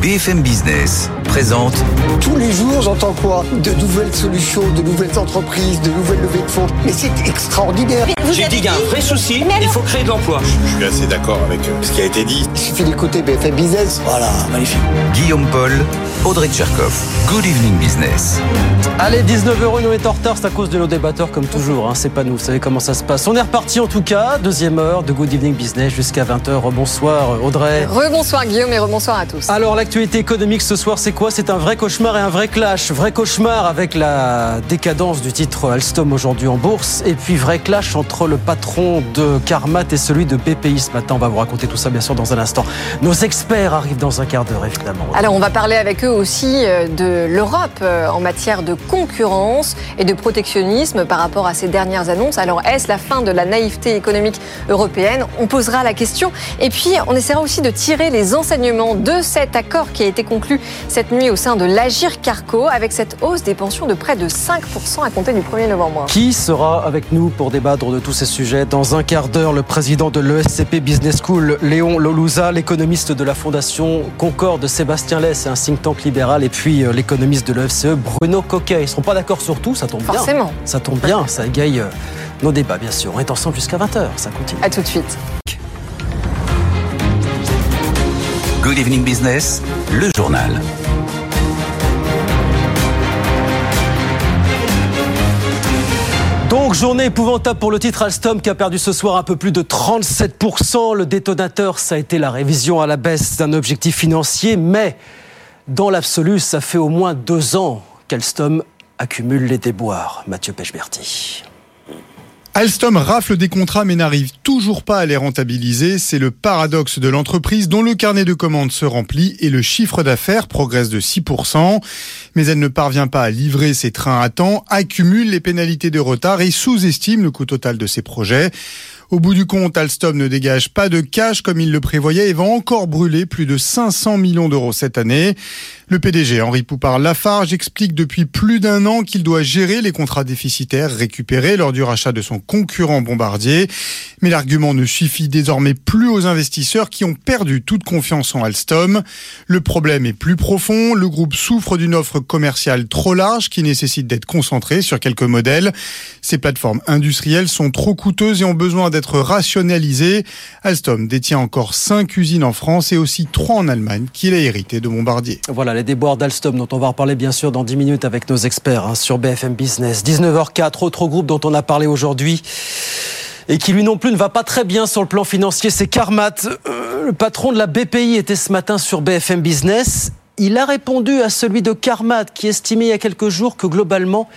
BFM Business présente Tous les jours, j'entends quoi? De nouvelles solutions, de nouvelles entreprises, de nouvelles levées de fonds. Mais c'est extraordinaire. J'ai dit qu'il y a un vrai souci, il faut créer de l'emploi. Je suis assez d'accord avec euh, ce qui a été dit. Il suffit d'écouter BFM Business. Voilà, magnifique. Guillaume Paul, Audrey Tcherkov. Good evening business. Allez, 19 euros, nous est en retard, c'est à cause de nos débatteurs comme toujours, hein, c'est pas nous, vous savez comment ça se passe. On est reparti en tout cas, deuxième heure de Good Evening Business jusqu'à 20h. Bonsoir Audrey. Rebonsoir Guillaume et rebonsoir à tous. Alors l'actualité économique ce soir c'est quoi? C'est un vrai cauchemar et un vrai clash. Vrai cauchemar avec la décadence du titre Alstom aujourd'hui en bourse et puis vrai clash entre le patron de Carmat et celui de BPI ce matin. On va vous raconter tout ça bien sûr dans un instant. Nos experts arrivent dans un quart d'heure évidemment. Alors on va parler avec eux aussi euh, de l'Europe euh, en matière de concurrence et de protectionnisme par rapport à ces dernières annonces. Alors est-ce la fin de la naïveté économique européenne? On posera la question et puis on essaiera aussi de tirer les enseignements de cet accord qui a été conclu cette nuit au sein de l'Agir Carco avec cette hausse des pensions de près de 5% à compter du 1er novembre. Qui sera avec nous pour débattre de tous ces sujets Dans un quart d'heure, le président de l'ESCP Business School, Léon Lolouza, l'économiste de la Fondation Concorde, Sébastien Less, un think tank libéral, et puis euh, l'économiste de l'EFCE, Bruno Coquet. Ils ne seront pas d'accord sur tout, ça tombe bien. Forcément. Ça tombe bien, ça égaye euh, nos débats, bien sûr. On est ensemble jusqu'à 20h, ça continue. À tout de suite. Good evening business, le journal. Donc, journée épouvantable pour le titre Alstom qui a perdu ce soir un peu plus de 37%. Le détonateur, ça a été la révision à la baisse d'un objectif financier, mais dans l'absolu, ça fait au moins deux ans qu'Alstom accumule les déboires. Mathieu Pechberti. Alstom rafle des contrats mais n'arrive toujours pas à les rentabiliser. C'est le paradoxe de l'entreprise dont le carnet de commandes se remplit et le chiffre d'affaires progresse de 6%. Mais elle ne parvient pas à livrer ses trains à temps, accumule les pénalités de retard et sous-estime le coût total de ses projets. Au bout du compte, Alstom ne dégage pas de cash comme il le prévoyait et va encore brûler plus de 500 millions d'euros cette année. Le PDG Henri Poupard-Lafarge explique depuis plus d'un an qu'il doit gérer les contrats déficitaires récupérés lors du rachat de son concurrent Bombardier. Mais l'argument ne suffit désormais plus aux investisseurs qui ont perdu toute confiance en Alstom. Le problème est plus profond. Le groupe souffre d'une offre commerciale trop large qui nécessite d'être concentrée sur quelques modèles. Ces plateformes industrielles sont trop coûteuses et ont besoin d'être rationalisées. Alstom détient encore 5 usines en France et aussi 3 en Allemagne qu'il a hérité de Bombardier. Les déboires d'Alstom dont on va reparler bien sûr dans 10 minutes avec nos experts hein, sur BFM Business. 19h04, autre groupe dont on a parlé aujourd'hui et qui lui non plus ne va pas très bien sur le plan financier, c'est Carmat. Euh, le patron de la BPI était ce matin sur BFM Business. Il a répondu à celui de Carmat qui estimait il y a quelques jours que globalement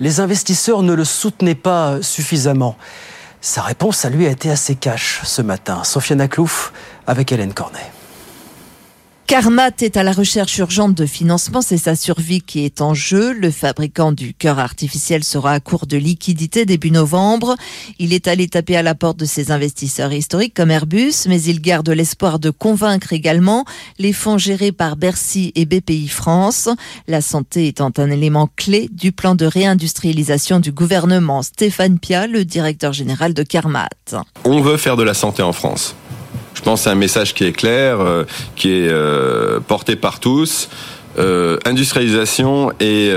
les investisseurs ne le soutenaient pas suffisamment. Sa réponse à lui a été assez cash ce matin. Sofiane Aklouf avec Hélène Cornet. Carmat est à la recherche urgente de financement, c'est sa survie qui est en jeu. Le fabricant du cœur artificiel sera à court de liquidité début novembre. Il est allé taper à la porte de ses investisseurs historiques comme Airbus, mais il garde l'espoir de convaincre également les fonds gérés par Bercy et BPI France. La santé étant un élément clé du plan de réindustrialisation du gouvernement. Stéphane Pia, le directeur général de Carmat. On veut faire de la santé en France. Je pense c'est un message qui est clair, euh, qui est euh, porté par tous. Euh, industrialisation et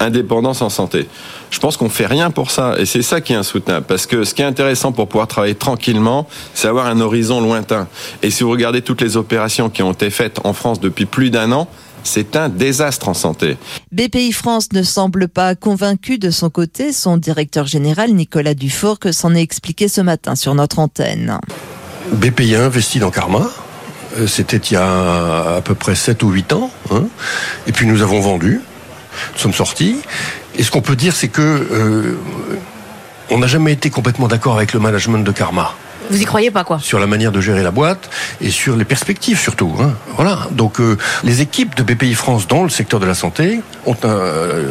indépendance en santé. Je pense qu'on fait rien pour ça et c'est ça qui est insoutenable parce que ce qui est intéressant pour pouvoir travailler tranquillement, c'est avoir un horizon lointain. Et si vous regardez toutes les opérations qui ont été faites en France depuis plus d'un an, c'est un désastre en santé. BPI France ne semble pas convaincu de son côté. Son directeur général, Nicolas Dufour, que s'en est expliqué ce matin sur notre antenne. BPI a investi dans Karma. Euh, C'était il y a à peu près 7 ou 8 ans. Hein. Et puis nous avons vendu. Nous sommes sortis. Et ce qu'on peut dire, c'est que euh, on n'a jamais été complètement d'accord avec le management de Karma. Vous y croyez pas quoi? Sur la manière de gérer la boîte et sur les perspectives surtout. Hein. Voilà. Donc euh, les équipes de BPI France dans le secteur de la santé ont un, euh,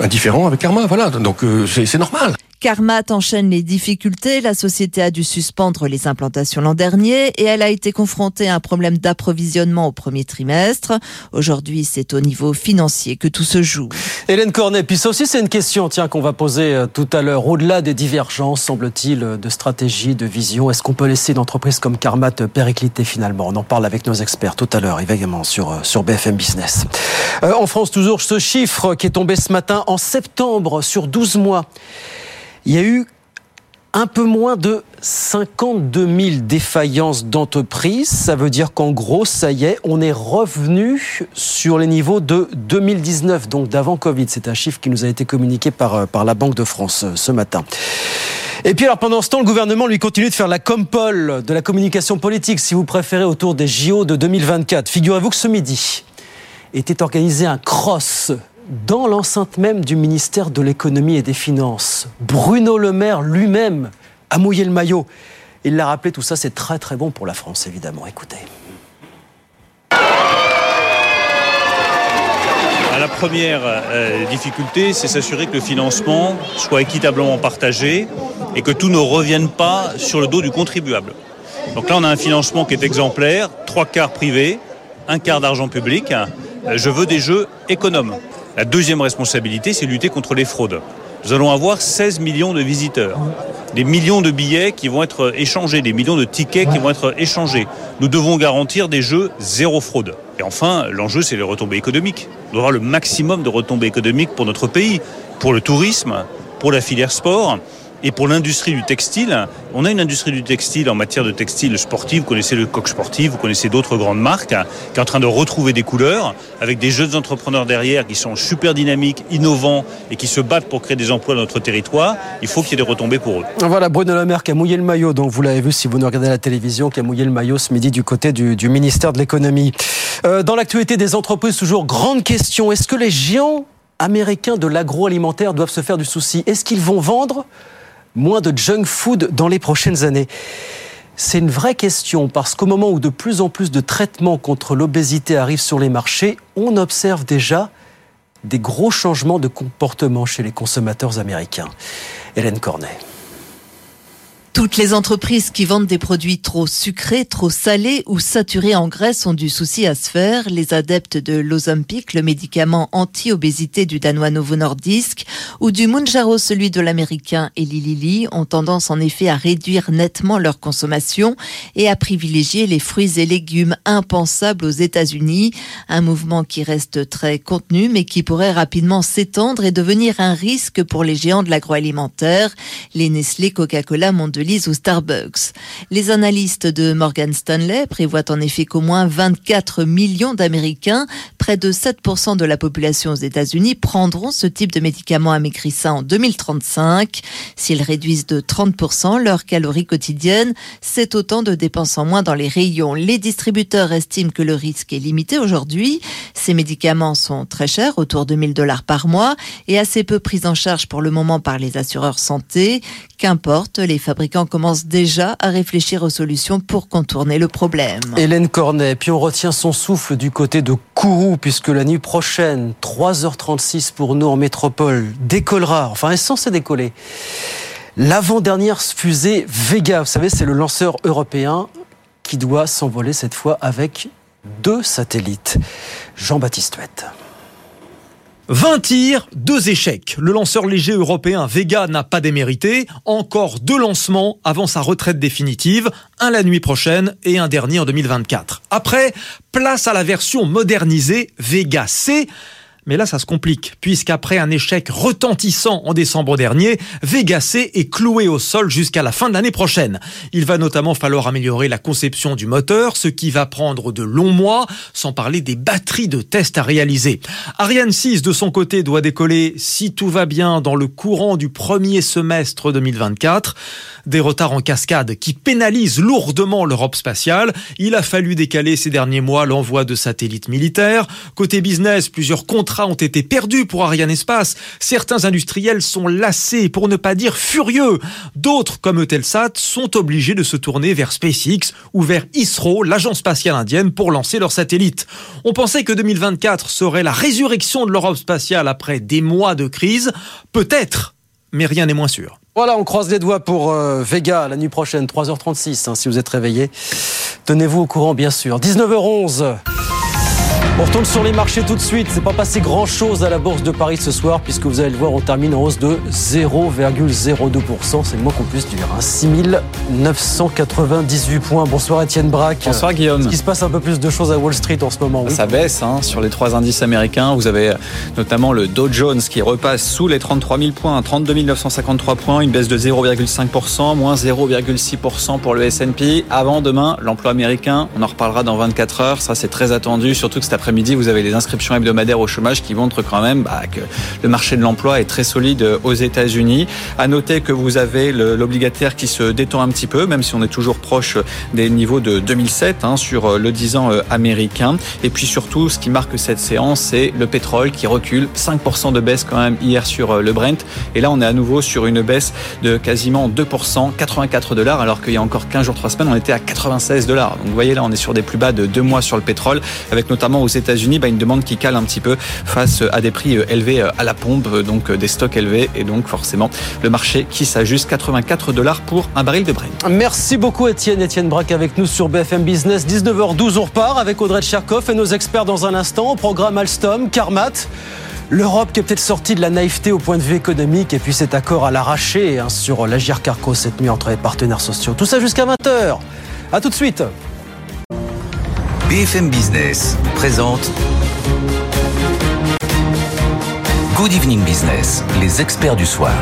un différent avec Karma. Voilà. Donc euh, c'est normal. Carmat enchaîne les difficultés. La société a dû suspendre les implantations l'an dernier et elle a été confrontée à un problème d'approvisionnement au premier trimestre. Aujourd'hui, c'est au niveau financier que tout se joue. Hélène Cornet, puis ça aussi c'est une question tiens, qu'on va poser euh, tout à l'heure. Au-delà des divergences, semble-t-il, de stratégie, de vision, est-ce qu'on peut laisser une entreprise comme Carmat péricliter finalement? On en parle avec nos experts tout à l'heure, évidemment, sur, euh, sur BFM Business. Euh, en France, toujours ce chiffre qui est tombé ce matin en septembre sur 12 mois il y a eu un peu moins de 52 000 défaillances d'entreprises. Ça veut dire qu'en gros, ça y est, on est revenu sur les niveaux de 2019, donc d'avant Covid. C'est un chiffre qui nous a été communiqué par, euh, la Banque de France euh, ce matin. Et puis alors pendant ce temps, le gouvernement lui continue de faire la compole de la communication politique, si vous préférez, autour des JO de 2024. Figurez-vous que ce midi était organisé un cross dans l'enceinte même du ministère de l'économie et des finances. Bruno Le Maire lui-même a mouillé le maillot. Il l'a rappelé, tout ça c'est très très bon pour la France évidemment. Écoutez. La première euh, difficulté, c'est s'assurer que le financement soit équitablement partagé et que tout ne revienne pas sur le dos du contribuable. Donc là, on a un financement qui est exemplaire, trois quarts privés, un quart d'argent public. Euh, je veux des jeux économes. La deuxième responsabilité, c'est lutter contre les fraudes. Nous allons avoir 16 millions de visiteurs, des millions de billets qui vont être échangés, des millions de tickets qui vont être échangés. Nous devons garantir des jeux zéro fraude. Et enfin, l'enjeu, c'est les retombées économiques. Nous devons avoir le maximum de retombées économiques pour notre pays, pour le tourisme, pour la filière sport et pour l'industrie du textile, on a une industrie du textile en matière de textile sportif. Vous connaissez le coq sportif, vous connaissez d'autres grandes marques qui est en train de retrouver des couleurs avec des jeunes entrepreneurs derrière qui sont super dynamiques, innovants et qui se battent pour créer des emplois dans notre territoire. Il faut qu'il y ait des retombées pour eux. Voilà Bruno Le Maire qui a mouillé le maillot. Donc vous l'avez vu si vous nous regardez la télévision, qui a mouillé le maillot ce midi du côté du, du ministère de l'économie. Euh, dans l'actualité des entreprises, toujours grande question. Est-ce que les géants américains de l'agroalimentaire doivent se faire du souci? Est-ce qu'ils vont vendre moins de junk food dans les prochaines années c'est une vraie question parce qu'au moment où de plus en plus de traitements contre l'obésité arrivent sur les marchés, on observe déjà des gros changements de comportement chez les consommateurs américains. Hélène Cornet. Toutes les entreprises qui vendent des produits trop sucrés, trop salés ou saturés en graisse ont du souci à se faire. Les adeptes de l'Ozempic, le médicament anti-obésité du danois Novo Nordisk, ou du Mounjaro, celui de l'américain Eli Lilly, ont tendance en effet à réduire nettement leur consommation et à privilégier les fruits et légumes impensables aux États-Unis. Un mouvement qui reste très contenu mais qui pourrait rapidement s'étendre et devenir un risque pour les géants de l'agroalimentaire. Les Nestlé, Coca-Cola, Mondelez ou Starbucks. Les analystes de Morgan Stanley prévoient en effet qu'au moins 24 millions d'Américains, près de 7% de la population aux États-Unis, prendront ce type de médicaments amaigrissants en 2035. S'ils réduisent de 30% leurs calories quotidiennes, c'est autant de dépenses en moins dans les rayons. Les distributeurs estiment que le risque est limité aujourd'hui. Ces médicaments sont très chers, autour de 1000 dollars par mois, et assez peu pris en charge pour le moment par les assureurs santé. Qu'importe, les fabricants commencent déjà à réfléchir aux solutions pour contourner le problème. Hélène Cornet, puis on retient son souffle du côté de Kourou, puisque la nuit prochaine, 3h36 pour nous en métropole, décollera, enfin est censée décoller, l'avant-dernière fusée Vega. Vous savez, c'est le lanceur européen qui doit s'envoler cette fois avec deux satellites. Jean-Baptiste Huette. 20 tirs, deux échecs. Le lanceur léger européen Vega n'a pas démérité. Encore deux lancements avant sa retraite définitive, un la nuit prochaine et un dernier en 2024. Après, place à la version modernisée Vega C. Mais là, ça se complique, puisqu'après un échec retentissant en décembre dernier, Vega C est cloué au sol jusqu'à la fin de l'année prochaine. Il va notamment falloir améliorer la conception du moteur, ce qui va prendre de longs mois, sans parler des batteries de tests à réaliser. Ariane 6, de son côté, doit décoller, si tout va bien, dans le courant du premier semestre 2024. Des retards en cascade qui pénalisent lourdement l'Europe spatiale. Il a fallu décaler ces derniers mois l'envoi de satellites militaires. Côté business, plusieurs contrats ont été perdus pour Ariane Espace. Certains industriels sont lassés, pour ne pas dire furieux. D'autres, comme Eutelsat, sont obligés de se tourner vers SpaceX ou vers ISRO, l'agence spatiale indienne, pour lancer leurs satellites. On pensait que 2024 serait la résurrection de l'Europe spatiale après des mois de crise. Peut-être mais rien n'est moins sûr. Voilà, on croise les doigts pour euh, Vega la nuit prochaine, 3h36, hein, si vous êtes réveillé. Tenez-vous au courant, bien sûr. 19h11. On retourne sur les marchés tout de suite. C'est pas passé grand chose à la Bourse de Paris ce soir, puisque vous allez le voir, on termine en hausse de 0,02%. C'est le moins qu'on puisse dire. Hein. 6998 points. Bonsoir Étienne Braque. Bonsoir Guillaume. Est-ce qu'il se passe un peu plus de choses à Wall Street en ce moment oui Ça baisse hein, sur les trois indices américains. Vous avez notamment le Dow Jones qui repasse sous les 33 000 points, 32 953 points, une baisse de 0,5%, moins 0,6% pour le S&P. Avant demain, l'emploi américain, on en reparlera dans 24 heures. Ça, c'est très attendu, surtout que cet après-midi, vous avez les inscriptions hebdomadaires au chômage qui montrent quand même bah, que le marché de l'emploi est très solide aux États-Unis. À noter que vous avez l'obligataire qui se détend un petit peu, même si on est toujours proche des niveaux de 2007 hein, sur le 10 ans américain. Et puis surtout, ce qui marque cette séance, c'est le pétrole qui recule 5% de baisse quand même hier sur le Brent. Et là, on est à nouveau sur une baisse de quasiment 2%, 84 dollars, alors qu'il y a encore 15 jours, 3 semaines, on était à 96 dollars. Donc vous voyez là, on est sur des plus bas de deux mois sur le pétrole, avec notamment aux États-Unis bah, une demande qui cale un petit peu face à des prix élevés à la pompe, donc des stocks élevés, et donc forcément le marché qui s'ajuste 84 dollars pour un baril de Brent. Merci beaucoup Étienne. Étienne Braque avec nous sur BFM Business. 19h12, on repart avec Audrey Tcherkov et nos experts dans un instant. Au programme Alstom, Carmat. L'Europe qui est peut-être sortie de la naïveté au point de vue économique et puis cet accord à l'arraché hein, sur l'Agir Carco cette nuit entre les partenaires sociaux. Tout ça jusqu'à 20h. A tout de suite. BFM Business présente Good Evening Business, les experts du soir.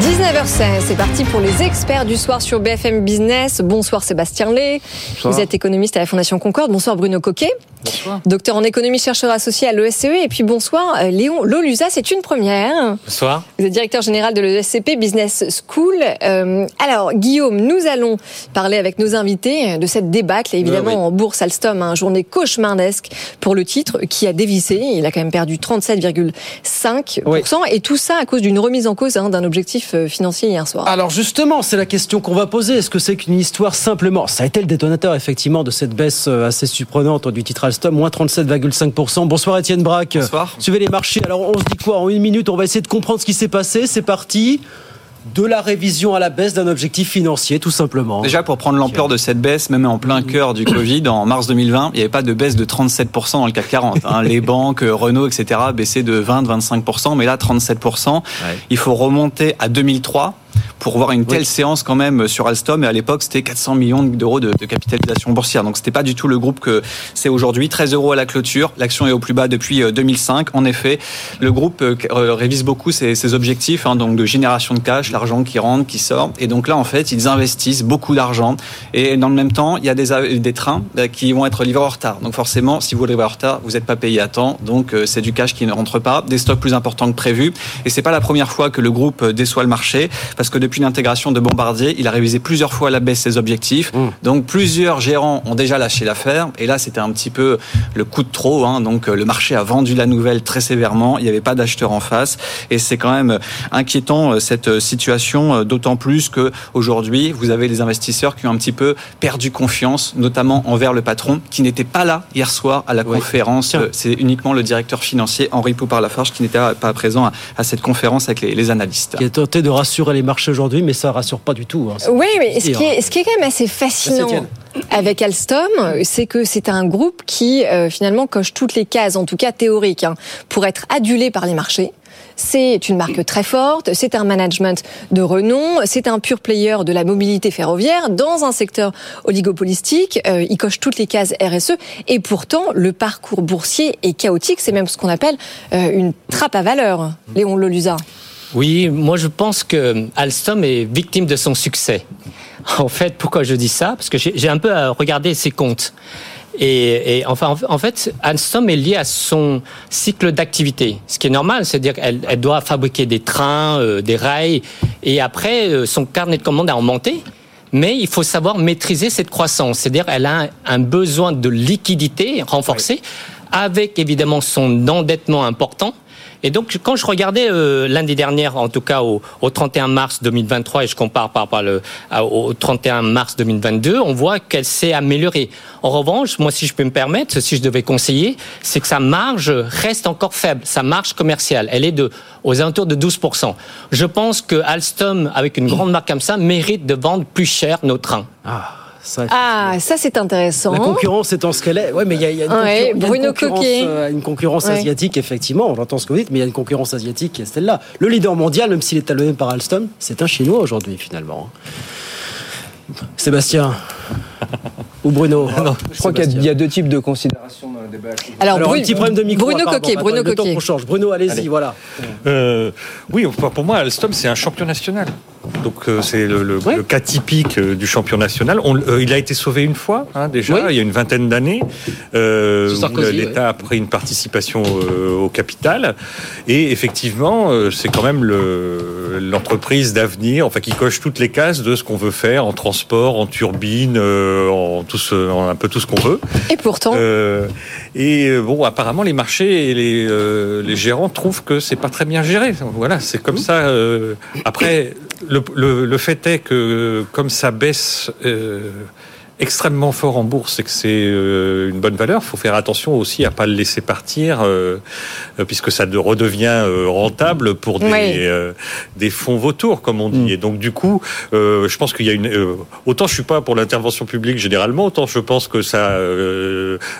19h16, c'est parti pour les experts du soir sur BFM Business. Bonsoir Sébastien Lé. Vous êtes économiste à la Fondation Concorde. Bonsoir Bruno Coquet. Bonsoir. Docteur en économie, chercheur associé à l'ESCE. Et puis bonsoir Léon Lolusa, c'est une première. Bonsoir. Vous êtes directeur général de l'ESCP Business School. Euh, alors Guillaume, nous allons parler avec nos invités de cette débâcle, évidemment oui, oui. en bourse Alstom, un journée cauchemardesque pour le titre qui a dévissé. Il a quand même perdu 37,5%. Oui. Et tout ça à cause d'une remise en cause hein, d'un objectif euh, financier hier soir. Alors justement, c'est la question qu'on va poser. Est-ce que c'est qu'une histoire simplement? Ça a été le détonateur effectivement de cette baisse euh, assez surprenante du titre Alstom, moins 37,5%. Bonsoir Étienne Braque. Bonsoir. Suivez les marchés. Alors on se dit quoi En une minute, on va essayer de comprendre ce qui s'est passé. C'est parti de la révision à la baisse d'un objectif financier, tout simplement. Déjà, pour prendre l'ampleur de cette baisse, même en plein cœur du Covid, en mars 2020, il n'y avait pas de baisse de 37% dans le CAC 40. hein. Les banques, Renault, etc. baissaient de 20-25%, mais là, 37%. Il faut remonter à 2003 pour voir une telle séance quand même sur Alstom. Et à l'époque, c'était 400 millions d'euros de, de capitalisation boursière. Donc, c'était pas du tout le groupe que c'est aujourd'hui. 13 euros à la clôture. L'action est au plus bas depuis euh, 2005. En effet, le groupe euh, euh, révise beaucoup ses, ses objectifs, hein, donc de génération de cash, l'argent qui rentre, qui sort. Et donc là, en fait, ils investissent beaucoup d'argent. Et dans le même temps, il y a des, des trains euh, qui vont être livrés en retard. Donc forcément, si vous livrez en retard, vous n'êtes pas payé à temps. Donc euh, c'est du cash qui ne rentre pas, des stocks plus importants que prévu. Et c'est pas la première fois que le groupe euh, déçoit le marché, parce que depuis l'intégration de Bombardier, il a révisé plusieurs fois à la baisse ses objectifs. Donc plusieurs gérants ont déjà lâché l'affaire. Et là, c'était un petit peu le coup de trop. hein. Donc euh, le marché a vendu la nouvelle très sévèrement. Il n'y avait pas d'acheteurs en face. Et c'est quand même inquiétant euh, cette euh, situation, euh, d'autant plus que aujourd'hui, vous avez les investisseurs qui ont un petit peu perdu confiance, notamment envers le patron, qui n'était pas là hier soir à la conférence. Euh, C'est uniquement le directeur financier Henri Poupard-Lafarge qui n'était pas présent à, cette conférence avec les, les analystes. Qui a tenté de rassurer les marchés aujourd'hui, mais ça rassure pas du tout. hein. Oui, mais ce dire. qui, est, ce qui est quand même assez fascinant avec Alstom, c'est que c'est un groupe qui euh, finalement coche toutes les cases, en tout cas théoriques, hein, pour être adulé par les marchés. C'est une marque très forte, c'est un management de renom, c'est un pur player de la mobilité ferroviaire dans un secteur oligopolistique. Euh, il coche toutes les cases RSE et pourtant le parcours boursier est chaotique. C'est même ce qu'on appelle euh, une trappe à valeur. Léon Lolusa. Oui, moi je pense que Alstom est victime de son succès. En fait, pourquoi je dis ça? Parce que j'ai un peu euh, regardé ses comptes. Et, et enfin, en- fait, Alstom est lié à son cycle d'activité, ce qui est normal, c'est-à-dire qu'elle elle doit fabriquer des trains, euh, des rails, et après, euh, son carnet de commandes a augmenté. Mais il faut savoir maîtriser cette croissance, c'est-à-dire qu'elle a un, un besoin de liquidité renforcé, avec évidemment son endettement important. Et donc, quand je regardais euh, l'année dernière, en tout cas au, au 31 mars 2023, et je compare par rapport le, au 31 mars 2022, on voit qu'elle s'est améliorée. En revanche, moi, si je peux me permettre, si je devais conseiller, c'est que sa marge reste encore faible, sa marge commerciale. Elle est de aux alentours de 12%. Je pense que Alstom, avec une grande marque comme ça, mérite de vendre plus cher nos trains. Ah. Ça, ah, ça c'est intéressant. La concurrence étant ce qu'elle est. Ouais, mais il y a, y a, une, ouais, concurrence, Bruno une concurrence, euh, une concurrence ouais. asiatique, effectivement. J'entends ce que vous dites, mais il y a une concurrence asiatique qui est celle-là. Le leader mondial, même s'il est talonné par Alstom, c'est un Chinois aujourd'hui, finalement. Sébastien ou Bruno non, Je crois qu'il y, y, a deux types de considérations dans le débat. Alors, Alors Bruno, un petit problème de micro. Bruno Coquet, Bruno le Coquet. Temps change. Bruno, allez-y, allez. voilà. Euh, oui, pour moi, Alstom, c'est un champion national. Donc euh, c'est le, le, oui. le, cas typique euh, du champion national. On, euh, il a été sauvé une fois hein, déjà, oui. il y a une vingtaine d'années. Euh, L'État ouais. a pris une participation au capital et effectivement, c'est quand même l'entreprise d'avenir, enfin qui coche toutes les cases de ce qu'on veut faire en transport, en turbine, en, tout ce, en un peu tout ce qu'on veut. Et pourtant. et bon, apparemment les marchés et les, les gérants trouvent que c'est pas très bien géré. Voilà, c'est comme ça. après le, le, le, fait est que comme ça baisse euh, extrêmement fort en bourse et que c'est euh, une bonne valeur, il faut faire attention aussi à pas le laisser partir euh, puisque ça de redevient euh, rentable pour des, oui. des fonds vautours comme on dit. Mm. Et donc du coup, je pense qu'il y a une autant je suis pas pour l'intervention publique généralement, autant je pense que ça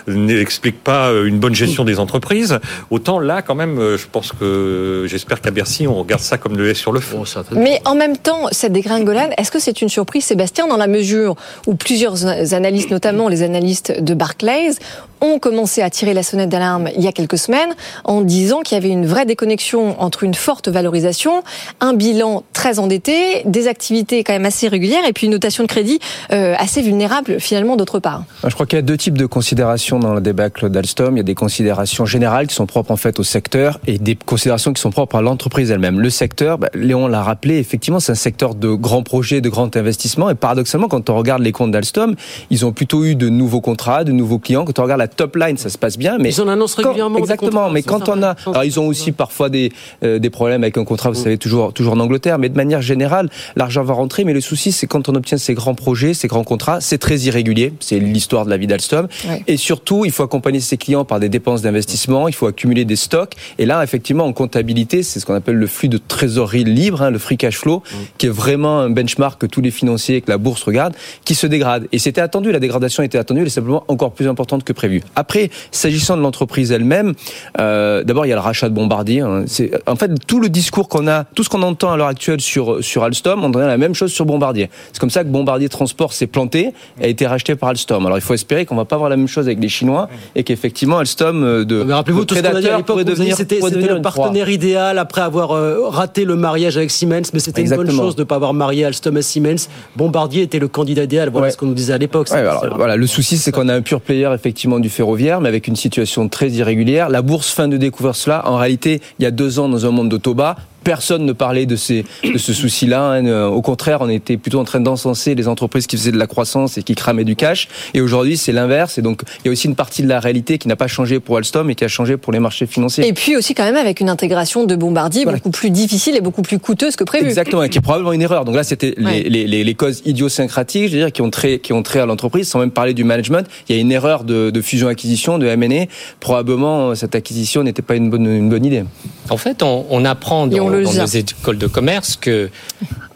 n'explique pas une bonne gestion des entreprises. Autant là quand même, je pense que j'espère qu'à Bercy on regarde ça comme le lait sur le fond. Mais en même temps, cette dégringolade, est-ce que c'est une surprise, Sébastien, dans la mesure où plusieurs analystes, notamment les analystes de Barclays, ont commencé à tirer la sonnette d'alarme il y a quelques semaines en disant qu'il y avait une vraie déconnexion entre une forte valorisation, un bilan très endetté, des activités quand même assez régulières et puis une notation de crédit euh, assez vulnérable finalement d'autre part. Je crois qu'il y a deux types de considérations dans le débâcle d'Alstom. Il y a des considérations générales qui sont propres en fait au secteur et des considérations qui sont propres à l'entreprise elle-même. Le secteur, bah, Léon l'a rappelé, effectivement c'est un secteur de grands projets, de grands investissements et paradoxalement quand on regarde les comptes d'Alstom, ils ont plutôt eu de nouveaux contrats, de nouveaux clients. Quand on regarde la top line, ça se passe bien, mais ils en annoncent régulièrement. Quand, exactement, mais quand on a, alors ils ont aussi parfois des euh, des problèmes avec un contrat, vous savez toujours toujours en Angleterre, mais de manière générale, l'argent va rentrer. Mais le souci, c'est quand on obtient ces grands projets, ces grands contrats, c'est très irrégulier. C'est l'histoire de la vie d'Alstom. Ouais. Et surtout, il faut accompagner ses clients par des dépenses d'investissement. Il faut accumuler des stocks. Et là, effectivement, en comptabilité, c'est ce qu'on appelle le flux de trésorerie libre, hein, le free cash flow, mmh. qui est vraiment un benchmark que tous les financiers, que la bourse regarde, qui se dégrade. Et c'était attendu. La dégradation était attendue. Elle est simplement encore plus importante que prévu. Après, s'agissant de l'entreprise elle-même, euh, d'abord il y a le rachat de Bombardier. Hein. C'est en fait tout le discours qu'on a, tout ce qu'on entend à l'heure actuelle sur sur Alstom, on dirait la même chose sur Bombardier. C'est comme ça que Bombardier Transport s'est planté, et a été racheté par Alstom. Alors il faut espérer qu'on va pas avoir la même chose avec les Chinois et qu'effectivement Alstom euh, de mais rappelez-vous tout ce qu'on a dit à l'époque, c'était le partenaire idéal après avoir euh, raté le mariage avec Siemens, mais c'était une bonne chose de ne pas avoir marié Alstom à Siemens. Bombardier était le candidat idéal. Voilà ouais. ce qu'on nous disait à l'époque. Ouais, voilà, le souci c'est qu'on a un pur player effectivement ferroviaire, mais avec une situation très irrégulière. La bourse fin de découvrir cela. En réalité, il y a deux ans, dans un monde de bas, personne ne parlait de, ces, de ce souci-là. Hein. Au contraire, on était plutôt en train d'encenser les entreprises qui faisaient de la croissance et qui cramaient du cash. Et aujourd'hui, c'est l'inverse. Et donc, il y a aussi une partie de la réalité qui n'a pas changé pour Alstom et qui a changé pour les marchés financiers. Et puis aussi, quand même, avec une intégration de Bombardier voilà. beaucoup plus difficile et beaucoup plus coûteuse que prévu. Exactement, et qui est probablement une erreur. Donc là, c'était ouais. les, les, les, causes idiosyncratiques, je veux dire, qui ont trait, qui ont trait à l'entreprise, sans même parler du management. Il y a une erreur de, de fusion-acquisition, de M&A. Probablement, cette acquisition n'était pas une bonne, une bonne idée. En fait, on, on apprend dans, dans nos écoles de commerce que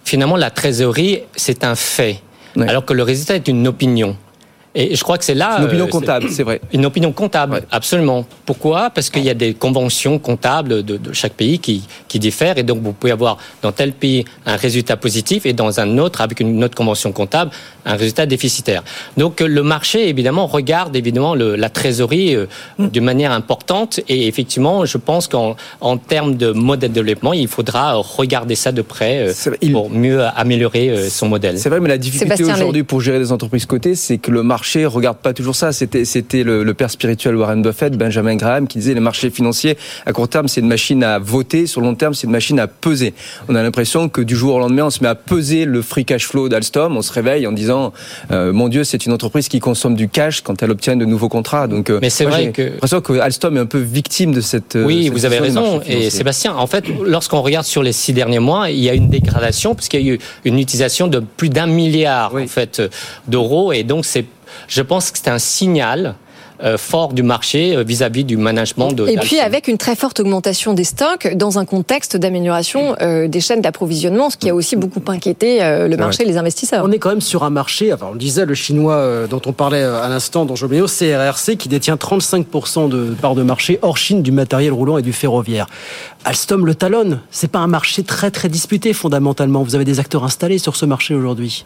finalement la trésorerie c'est un fait, alors que le résultat est une opinion. Et je crois que c'est là. Une opinion euh, comptable, c'est vrai. Une opinion comptable, ouais. absolument. Pourquoi? Parce qu'il y a des conventions comptables de, de, chaque pays qui, qui diffèrent. Et donc, vous pouvez avoir dans tel pays un résultat positif et dans un autre, avec une autre convention comptable, un résultat déficitaire. Donc, le marché, évidemment, regarde évidemment le, la trésorerie euh, mm. d'une manière importante. Et effectivement, je pense qu'en en termes de modèle de développement, il faudra regarder ça de près euh, il... pour mieux améliorer son modèle. C'est vrai, mais la difficulté aujourd'hui pour gérer des entreprises cotées, c'est que le marché marchés regardent pas toujours ça. C'était c'était le, le père spirituel Warren Buffett, Benjamin Graham, qui disait les marchés financiers à court terme c'est une machine à voter, sur long terme c'est une machine à peser. On a l'impression que du jour au lendemain on se met à peser le free cash flow d'Alstom. On se réveille en disant euh, mon Dieu c'est une entreprise qui consomme du cash quand elle obtient de nouveaux contrats. Donc euh, Mais c'est vrai que- l'impression que Alstom est un peu victime de cette. euh, Oui, cette vous avez raison. Et. Sébastien, en fait, lorsqu'on regarde sur les six derniers mois, il y a une dégradation puisqu'il y a eu une utilisation de plus d'un milliard en fait d'euros. Et donc, c'est, je pense que c'est un signal fort du marché euh, vis-à-vis du management de. Et puis avec une très forte augmentation des stocks dans un contexte d'amélioration euh, des chaînes d'approvisionnement, ce qui a aussi beaucoup inquiété euh, le marché et les investisseurs. On est quand même sur un marché, enfin, on le disait, le chinois euh, dont on parlait euh, à l'instant, dont Jobléo, CRRC, qui détient 35% de part de marché hors Chine du matériel roulant et du ferroviaire. Alstom le talonne. C'est pas un marché très très disputé fondamentalement. Vous avez des acteurs installés sur ce marché aujourd'hui.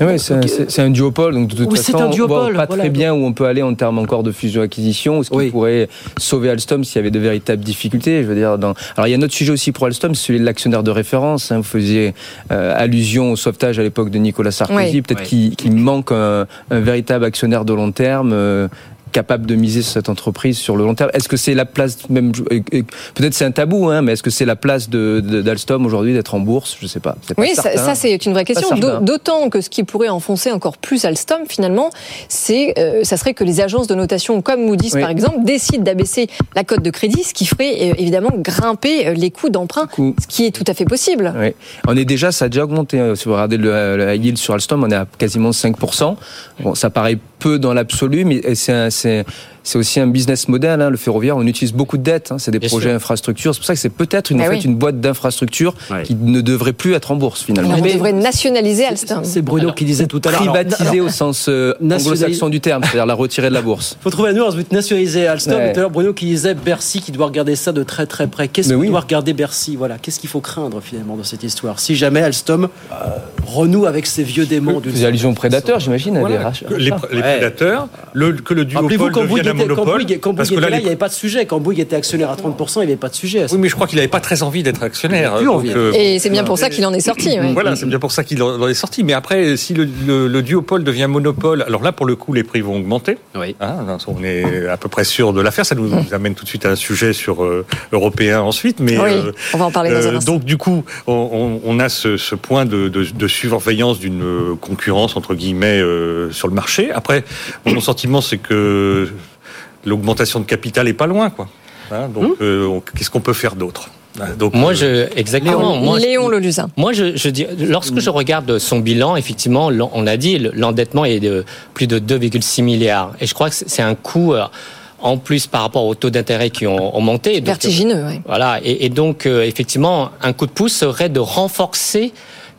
Ah ouais, c'est un, duopole, donc de toute façon, un duopole, on voit pas voilà. très bien où on peut aller en termes encore de fusion-acquisition, ou ce qui pourrait sauver Alstom s'il y avait de véritables difficultés. Je veux dire, dans... alors il y a un autre sujet aussi pour Alstom, c'est celui de l'actionnaire de référence. hein. Vous faisiez euh, allusion au sauvetage à l'époque de Nicolas Sarkozy. Oui. Peut-être Oui. qu'il manque un, un véritable actionnaire de long terme. euh, capable de miser sur cette entreprise sur le long terme. Est-ce que c'est la place même euh, euh, peut-être c'est un tabou hein, mais est-ce que c'est la place de de- d'Alstom aujourd'hui d'être en bourse? Je sais pas. Oui, ça, certain. ça, c'est une vraie question. D'autant que ce qui pourrait enfoncer encore plus Alstom, finalement, c'est, euh, ça serait que les agences de notation comme Moody's, Oui. par exemple, décident d'abaisser la cote de crédit, ce qui ferait euh, évidemment grimper les coûts d'emprunt, ce qui est tout à fait possible. Oui. On est déjà, ça a déjà augmenté. hein. Si vous regardez le, le high yield sur Alstom, on est à quasiment 5%. Bon, ça paraît peu dans l'absolu, mais c'est un- c'est c'est aussi un business model. hein. Le ferroviaire, on utilise beaucoup de dettes. hein. C'est des Bien projets sûr. infrastructures. C'est pour ça que c'est peut-être une, Ah en fait, oui. une boîte d'infrastructures qui ne devrait plus être en bourse finalement. Alors, on devrait nationaliser Alstom. C'est Bruno qui disait tout à l'heure. Privatisé Alors, au sens euh, anglo-saxon du terme, c'est-à-dire la retirer de la bourse. faut trouver la nuance, nationaliser Alstom. Ouais. Tout à l'heure, Bruno qui disait Bercy qui doit regarder ça de très très près. Qu'est-ce Mais que oui. doit regarder Bercy Voilà, qu'est-ce qu'il faut craindre finalement dans cette histoire? Si jamais Alstom euh, renoue avec ses vieux démons Vous d'une faisiez allusion aux prédateurs, j'imagine, des Voilà, les, les prédateurs, le, que le Rappelez-vous, quand Bouygues devienne un était, quand monopole. Bouygues- quand parce Bouygues que était là, là, il n'y avait pas de sujet. Quand Bouygues était actionnaire à 30%, il n'y avait pas de sujet. Oui, mais je crois qu'il n'avait pas très envie d'être actionnaire. Plus donc, envie. euh, Et c'est bien pour ça qu'il en est sorti. ouais. Voilà, c'est bien pour ça qu'il en est sorti. Mais après, si le, le- le duopole devient monopole, alors là, pour le coup, les prix vont augmenter. Hein, on est à peu près sûr de l'affaire. Ça nous amène tout de suite à un sujet sur euh, européen ensuite. Mais Oui, euh, on va en parler dans un euh, instant. donc du coup, on, on- on a ce, ce point de, de- de surveillance d'une concurrence entre guillemets euh, sur le marché. Après, mon sentiment, c'est que l'augmentation de capital est pas loin, quoi. Hein, donc, euh, on- qu'est-ce qu'on peut faire d'autre Hein, Donc, Moi, euh, je exactement. Moi, je- Léon Lelusin. Moi, je, je dis, lorsque je regarde son bilan, effectivement, on a dit l'endettement est de plus de 2,6 milliards, et je crois que c'est un coût. euh, En plus, par rapport aux taux d'intérêt qui ont, ont monté. Donc, Vertigineux, oui. Voilà. Et, et donc, euh, effectivement, un coup de pouce serait de renforcer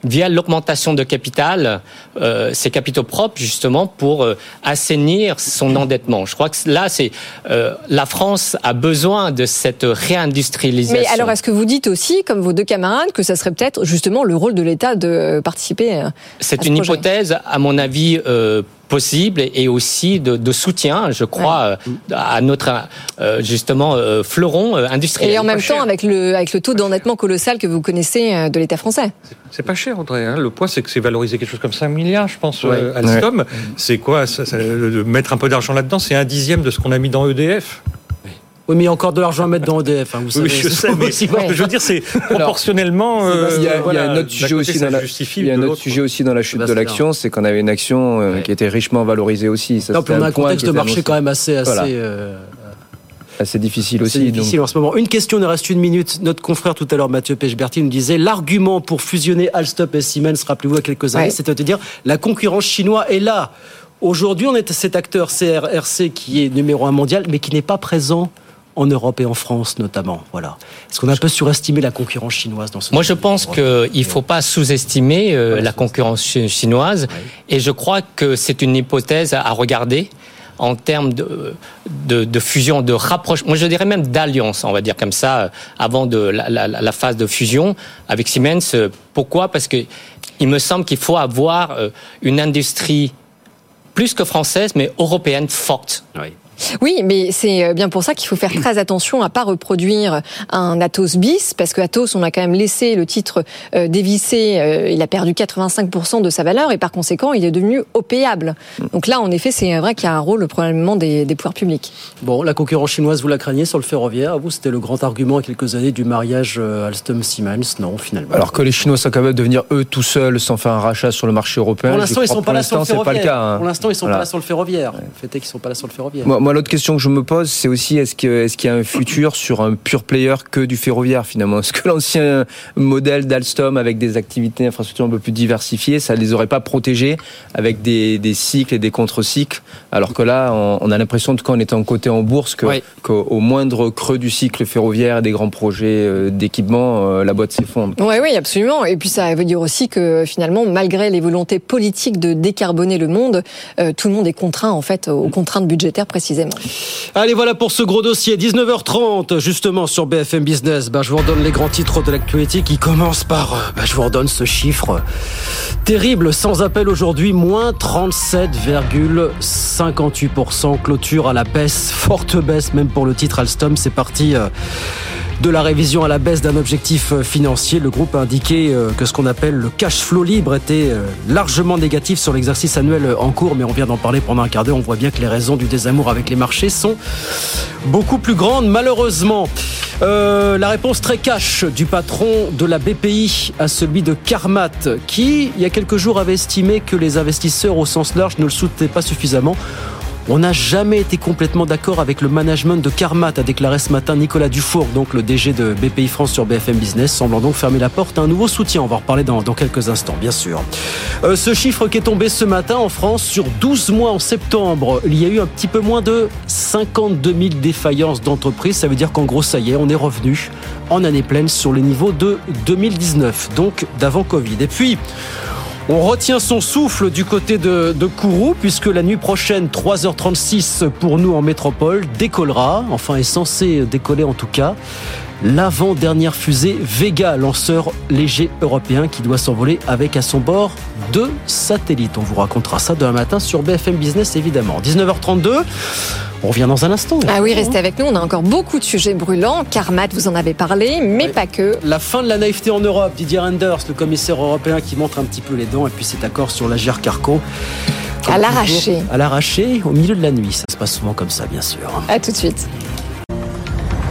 via l'augmentation de capital, euh, ses capitaux propres justement pour euh, assainir son endettement. Je crois que là, c'est euh, la France a besoin de cette réindustrialisation. Mais alors, est-ce que vous dites aussi, comme vos deux camarades, que ça serait peut-être justement le rôle de l'État de participer euh, C'est ce une projet? hypothèse, à mon avis, euh, possible et aussi de, de soutien, je crois, euh, à notre euh, justement euh, fleuron euh, industriel. Et en même cher. temps, avec le, avec le taux d'endettement colossal que vous connaissez de l'État français. C'est pas cher, Audrey. hein. Le point, c'est que c'est valorisé quelque chose comme 5 milliards, je pense, Ouais. euh, Alstom. C'est quoi? Ça, ça, de Mettre un peu d'argent là-dedans, c'est un dixième de ce qu'on a mis dans EDF. Oui, mais il y a encore de l'argent à mettre dans EDF. hein, vous savez, Oui, je sais, mais que je veux dire, c'est proportionnellement. euh, il y a, il y a voilà, un autre sujet côté, aussi dans la, justifie, il y a un de autre l'autre, sujet aussi dans la chute de l'action, c'est qu'on avait une action euh, qui était richement valorisée aussi. Ça, Non, on a un contexte de marché quand même assez, assez, Voilà. euh, assez difficile aussi. donc- difficile en ce moment. Une question, il nous reste une minute. Notre confrère tout à l'heure, Mathieu Pechberti, nous disait l'argument pour fusionner Alstom et Siemens, rappelez-vous, il y a quelques années, Ouais. c'était de dire la concurrence chinoise est là. Aujourd'hui, on est cet acteur CRRC qui est numéro un mondial, mais qui n'est pas présent en Europe et en France notamment. Voilà. Est-ce qu'on a un peu surestimé la concurrence chinoise dans ce Moi, je pense qu'il ne faut pas sous-estimer euh, la concurrence chi- chinoise. Et je crois que c'est une hypothèse à regarder en termes de, de, de fusion, de rapprochement. Moi, je dirais même d'alliance, on va dire comme ça, euh, avant de la, la- la phase de fusion avec Siemens. Euh, Pourquoi? Parce que il me semble qu'il faut avoir une industrie plus que française, mais européenne forte. Oui, mais c'est euh, bien pour ça qu'il faut faire très attention à pas reproduire un Atos bis, parce que Atos, on a quand même laissé le titre euh, dévissé, euh, il a perdu 85% de sa valeur et par conséquent, il est devenu opéable. Donc là, en effet, c'est vrai qu'il y a un rôle probablement des, des pouvoirs publics. Bon, la concurrence chinoise, vous la craignez sur le ferroviaire? Vous, c'était le grand argument il y a quelques années du mariage Alstom-Siemens. Non, finalement. Alors que les Chinois sont capables de venir eux tout seuls sans faire un rachat sur le marché européen. Pour l'instant, ils sont pas là sur le ferroviaire. Hein. Pour l'instant, ils sont pas là sur le ferroviaire. Le fait est qu'ils sont pas là sur le ferroviaire. Moi, moi, l'autre question que je me pose, c'est aussi est-ce qu'il y a un futur sur un pur player que du ferroviaire finalement? Est-ce que l'ancien modèle d'Alstom avec des activités infrastructures un peu plus diversifiées, ça les aurait pas protégés avec des, des cycles et des contre-cycles? Alors que là, on, on a l'impression, en tout cas en étant coté en bourse, qu'au au moindre creux du cycle ferroviaire et des grands projets euh, d'équipement, euh, la boîte s'effondre. Oui, oui, absolument. Et puis ça veut dire aussi que finalement, malgré les volontés politiques de décarboner le monde, euh, tout le monde est contraint en fait aux contraintes budgétaires précisément. Allez, voilà pour ce gros dossier. 19h30, justement, sur BFM Business. Bah, je vous redonne les grands titres de l'actualité qui commencent par, euh, bah, je vous redonne ce chiffre terrible, sans appel aujourd'hui, moins 37,58%. Clôture à la baisse, forte baisse, même pour le titre Alstom. C'est parti. euh, de la révision à la baisse d'un objectif euh, financier, le groupe a indiqué euh, que ce qu'on appelle le cash flow libre était euh, largement négatif sur l'exercice annuel en cours, mais on vient d'en parler pendant un quart d'heure. On voit bien que les raisons du désamour avec les marchés sont beaucoup plus grandes, malheureusement. La réponse très cash du patron de la BPI à celui de Carmat, qui, il y a quelques jours, avait estimé que les investisseurs au sens large ne le soutenaient pas suffisamment. On n'a jamais été complètement d'accord avec le management de Carmat, a déclaré ce matin Nicolas Dufour, donc le DG de BPI France sur BFM Business, semblant donc fermer la porte à un nouveau soutien. On va en reparler dans, quelques instants, bien sûr. Euh, ce chiffre qui est tombé ce matin en France, sur 12 mois en septembre, il y a eu un petit peu moins de 52 000 défaillances d'entreprises. Ça veut dire qu'en gros, ça y est, on est revenu en année pleine sur les niveaux de 2019, donc d'avant Covid. Et puis, on retient son souffle du côté de, de Kourou, puisque la nuit prochaine, 3h36 pour nous en métropole, décollera, enfin est censé décoller en tout cas, l'avant-dernière fusée Vega, lanceur léger européen qui doit s'envoler avec à son bord deux satellites. On vous racontera ça demain matin sur BFM Business évidemment. 19h32, on revient dans un instant. Ah oui, restez avec nous, on a encore beaucoup de sujets brûlants. Carmat, vous en avez parlé, mais pas que. La fin de la naïveté en Europe, Didier Renders, le commissaire européen qui montre un petit peu les dents, et puis cet accord sur l'agir Carco. À l'arraché. À l'arraché, au milieu de la nuit. Ça se passe souvent comme ça, bien sûr. À tout de suite.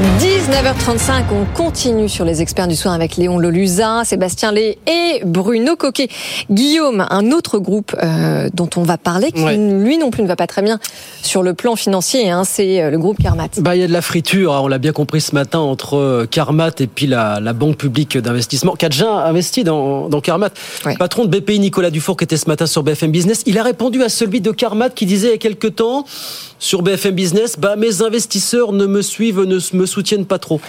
19h35, on continue sur les experts du soir avec Léon Loluza, Sébastien Lé et Bruno Coquet. Guillaume, un autre groupe euh, dont on va parler, qui lui non plus ne va pas très bien sur le plan financier, hein, c'est euh, le groupe Carmat. Bah, il y a de la friture, hein, on l'a bien compris ce matin, entre euh, Carmat et puis la, la Banque publique d'investissement. qui a investi dans, dans Carmat. Le patron de BPI, Nicolas Dufour, qui était ce matin sur BFM Business, il a répondu à celui de Carmat qui disait il y a quelques temps sur BFM Business, bah, mes investisseurs ne me suivent, ne me soutiennent pas trop.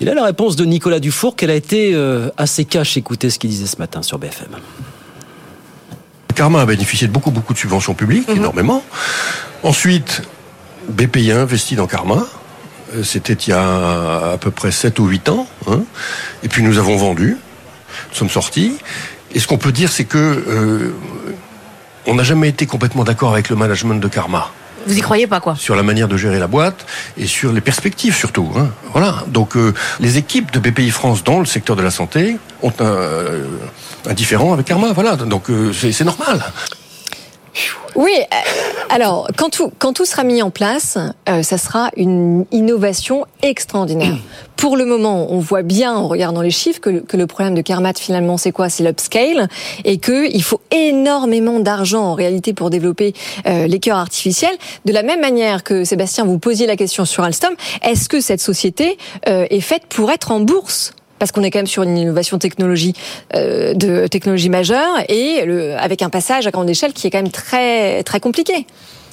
Et là, la réponse de Nicolas Dufour, qu'elle a été euh, assez cash. Écoutez ce qu'il disait ce matin sur BFM. Karma a bénéficié de beaucoup, beaucoup de subventions publiques, énormément. Ensuite, BPI a investi dans Karma. Euh, C'était il y a à peu près 7 ou 8 ans. hein. Et puis nous avons vendu. Nous sommes sortis. Et ce qu'on peut dire, c'est que euh, on n'a jamais été complètement d'accord avec le management de Karma Vous y croyez pas, quoi sur la manière de gérer la boîte et sur les perspectives surtout. hein. Voilà. Donc euh, les équipes de BPI France dans le secteur de la santé ont un, euh, un différent avec Karma. Voilà. Donc euh, c'est normal. Oui, euh, alors quand tout, quand tout sera mis en place, euh, ça sera une innovation extraordinaire. Pour le moment, on voit bien en regardant les chiffres que, le- que le problème de Carmat finalement c'est quoi? C'est l'upscale et que il faut énormément d'argent en réalité pour développer euh, les cœurs artificiels. De la même manière que Sébastien, vous posiez la question sur Alstom, est-ce que cette société euh, est faite pour être en bourse? Parce qu'on est quand même sur une innovation technologie euh, de technologie majeure et le, avec un passage à grande échelle qui est quand même très très compliqué.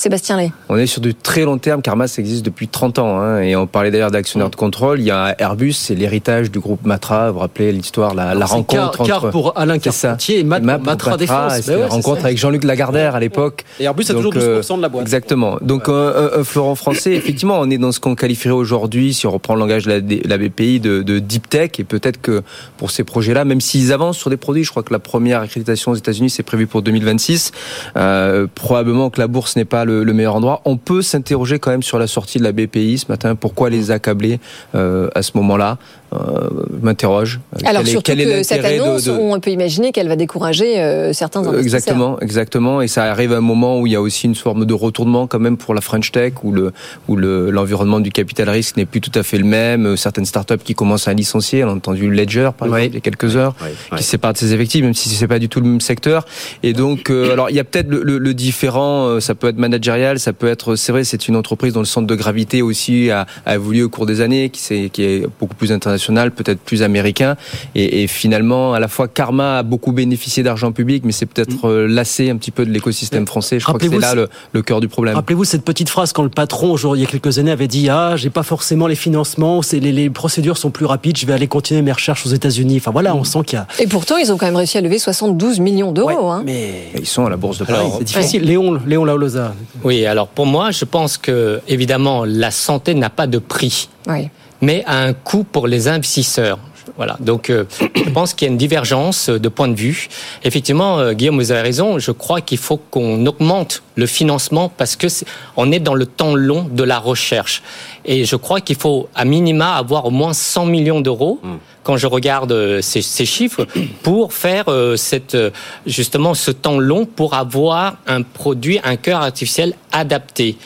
Sébastien Lay. On est sur du très long terme. Karma, ça existe depuis 30 ans. Hein, et on parlait d'ailleurs d'actionnaires de contrôle. Il y a Airbus, c'est l'héritage du groupe Matra. Vous vous rappelez l'histoire, la, la rencontre car, entre... pour Alain Carpentier et, Mat et Matra, Matra Défense. C'est la rencontre avec Jean-Luc Lagardère à l'époque. Et Airbus a toujours 12% de la boîte. Exactement. Donc ouais. un, un, fleuron français, effectivement, on est dans ce qu'on qualifierait aujourd'hui, si on reprend le langage de la, de la BPI, de, de, deep tech. Et peut-être que pour ces projets-là, même s'ils avancent sur des produits, je crois que la première accréditation aux États-Unis, c'est prévu pour 2026. Euh, probablement que la bourse n'est pas le, le, meilleur endroit. On peut s'interroger quand même sur la sortie de la BPI ce matin. Pourquoi les accabler euh, à ce moment-là? Je m'interroge. Alors quel surtout est, quel que cette annonce, de, de... on peut imaginer qu'elle va décourager euh, certains investisseurs. Exactement, exactement. Et ça arrive à un moment où il y a aussi une forme de retournement quand même pour la French Tech, où le où le l'environnement du capital risque n'est plus tout à fait le même. Certaines startups qui commencent à licencier, on a entendu Ledger par exemple il y a quelques heures, qui sépare de ses effectifs, même si c'est pas du tout le même secteur. Et donc, euh, alors il y a peut-être le, le, le, différent. euh, Ça peut être managérial, ça peut être, c'est vrai, c'est une entreprise dont le centre de gravité aussi a, a évolué au cours des années, qui, est, qui est beaucoup plus international peut-être plus américain. Et, et, finalement, à la fois, Karma a beaucoup bénéficié d'argent public, mais c'est peut-être euh, lassé un petit peu de l'écosystème français. Je crois que c'est là le, le, cœur du problème. Rappelez-vous cette petite phrase quand le patron, il y a quelques années, avait dit Ah, j'ai pas forcément les financements, les, les, procédures sont plus rapides, je vais aller continuer mes recherches aux États-Unis. Enfin voilà, on sent qu'il y a. Et pourtant, ils ont quand même réussi à lever 72 millions d'euros. Ouais, hein. Mais ils sont à la bourse de Paris. C'est difficile. Léon, Léon Laolosa. Oui, alors pour moi, je pense que évidemment, la santé n'a pas de prix. Oui mais à un coût pour les investisseurs. Voilà, donc euh, je pense qu'il y a une divergence de point de vue. Effectivement, euh, Guillaume, vous avez raison. Je crois qu'il faut qu'on augmente le financement parce que est, on est dans le temps long de la recherche. Et je crois qu'il faut à minima avoir au moins 100 millions d'euros. Mmh quand je regarde ces, ces, chiffres, pour faire euh, cette, justement ce temps long pour avoir un produit, un cœur artificiel adapté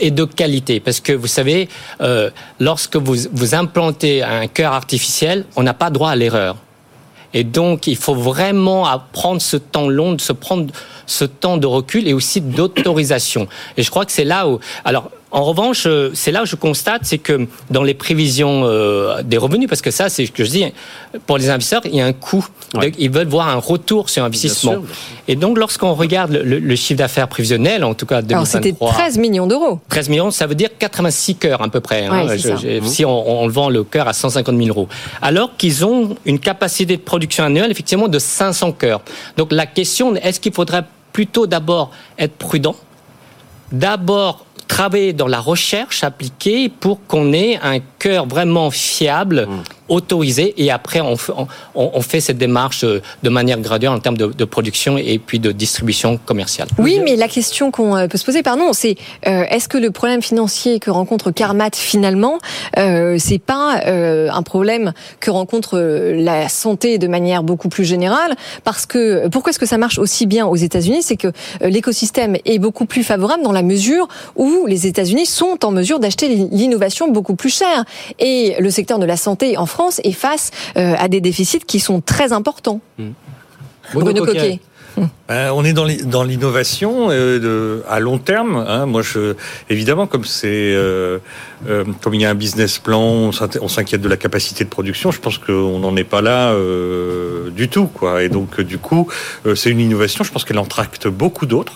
et de qualité. Parce que vous savez, euh, lorsque vous, vous implantez un cœur artificiel, on n'a pas droit à l'erreur. Et donc, il faut vraiment prendre ce temps long, de se prendre ce temps de recul et aussi d'autorisation. Et je crois que c'est là où... Alors, en revanche, c'est là où je constate, c'est que dans les prévisions euh, des revenus, parce que ça, c'est ce que je dis, pour les investisseurs, il y a un coût. Ouais. Ils veulent voir un retour sur investissement. Et donc, lorsqu'on regarde le, le, chiffre d'affaires prévisionnel, en tout cas 2023... Alors, c'était 13 millions d'euros. 13 millions, ça veut dire 86 cœurs à peu près. Hein. Ouais, je, si on, on, vend le cœur à 150 000 euros. Alors qu'ils ont une capacité de production annuelle, effectivement, de 500 cœurs. Donc, la question, est-ce qu'il faudrait plutôt d'abord être prudent? D'abord travailler dans la recherche appliquée pour qu'on ait un cœur vraiment fiable, mmh. autorisé, et après on, on, on, fait cette démarche de manière graduelle en termes de, de, production et puis de distribution commerciale. Oui, mais la question qu'on peut se poser, pardon, c'est euh, est-ce que le problème financier que rencontre Carmat finalement, euh, c'est pas euh, un problème que rencontre la santé de manière beaucoup plus générale? Parce que pourquoi est-ce que ça marche aussi bien aux États-Unis? C'est que l'écosystème est beaucoup plus favorable dans la mesure où les États-Unis sont en mesure d'acheter l'innovation beaucoup plus cher. Et le secteur de la santé en France est face euh, à des déficits qui sont très importants. Mmh. Bruno Coquet. Ben, on est dans l'innovation euh, à long terme. Hein. Moi, je, évidemment, comme c'est, euh, euh, comme il y a un business plan, on s'inquiète de la capacité de production. Je pense qu'on n'en est pas là euh, du tout, quoi. Et donc, du coup, c'est une innovation. Je pense qu'elle en tracte beaucoup d'autres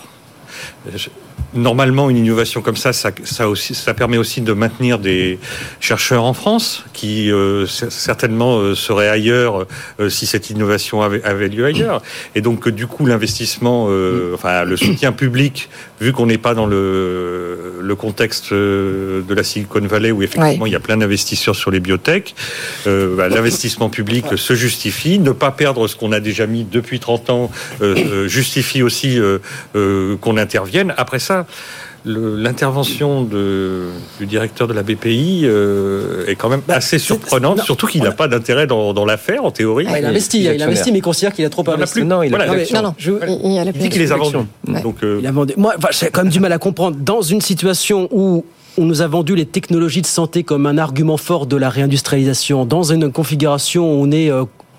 normalement, une innovation comme ça, ça, ça, aussi, ça permet aussi de maintenir des chercheurs en France qui euh, certainement euh, seraient ailleurs euh, si cette innovation avait, avait, lieu ailleurs. Et donc, du coup, l'investissement, euh, enfin, le soutien public, vu qu'on n'est pas dans le, le contexte de la Silicon Valley où effectivement ouais. il y a plein d'investisseurs sur les biotech, bah, l'investissement public se justifie. Ne pas perdre ce qu'on a déjà mis depuis 30 ans justifie aussi qu'on intervienne. Après ça, l'intervention du directeur de la BPI euh, est quand même assez surprenante, non, surtout qu'il n'a pas d'intérêt dans, dans l'affaire, en théorie. Ah, il, investit, il, il investit, mais il considère qu'il a trop investi. Non, il voilà, a non, non, je, il, il, dit qu'il les a vendus. Ouais. Donc, euh... il a vendu. Moi, j'ai quand même du mal à comprendre. Dans une situation où on nous a vendu les technologies de santé comme un argument fort de la réindustrialisation, dans une configuration où on est...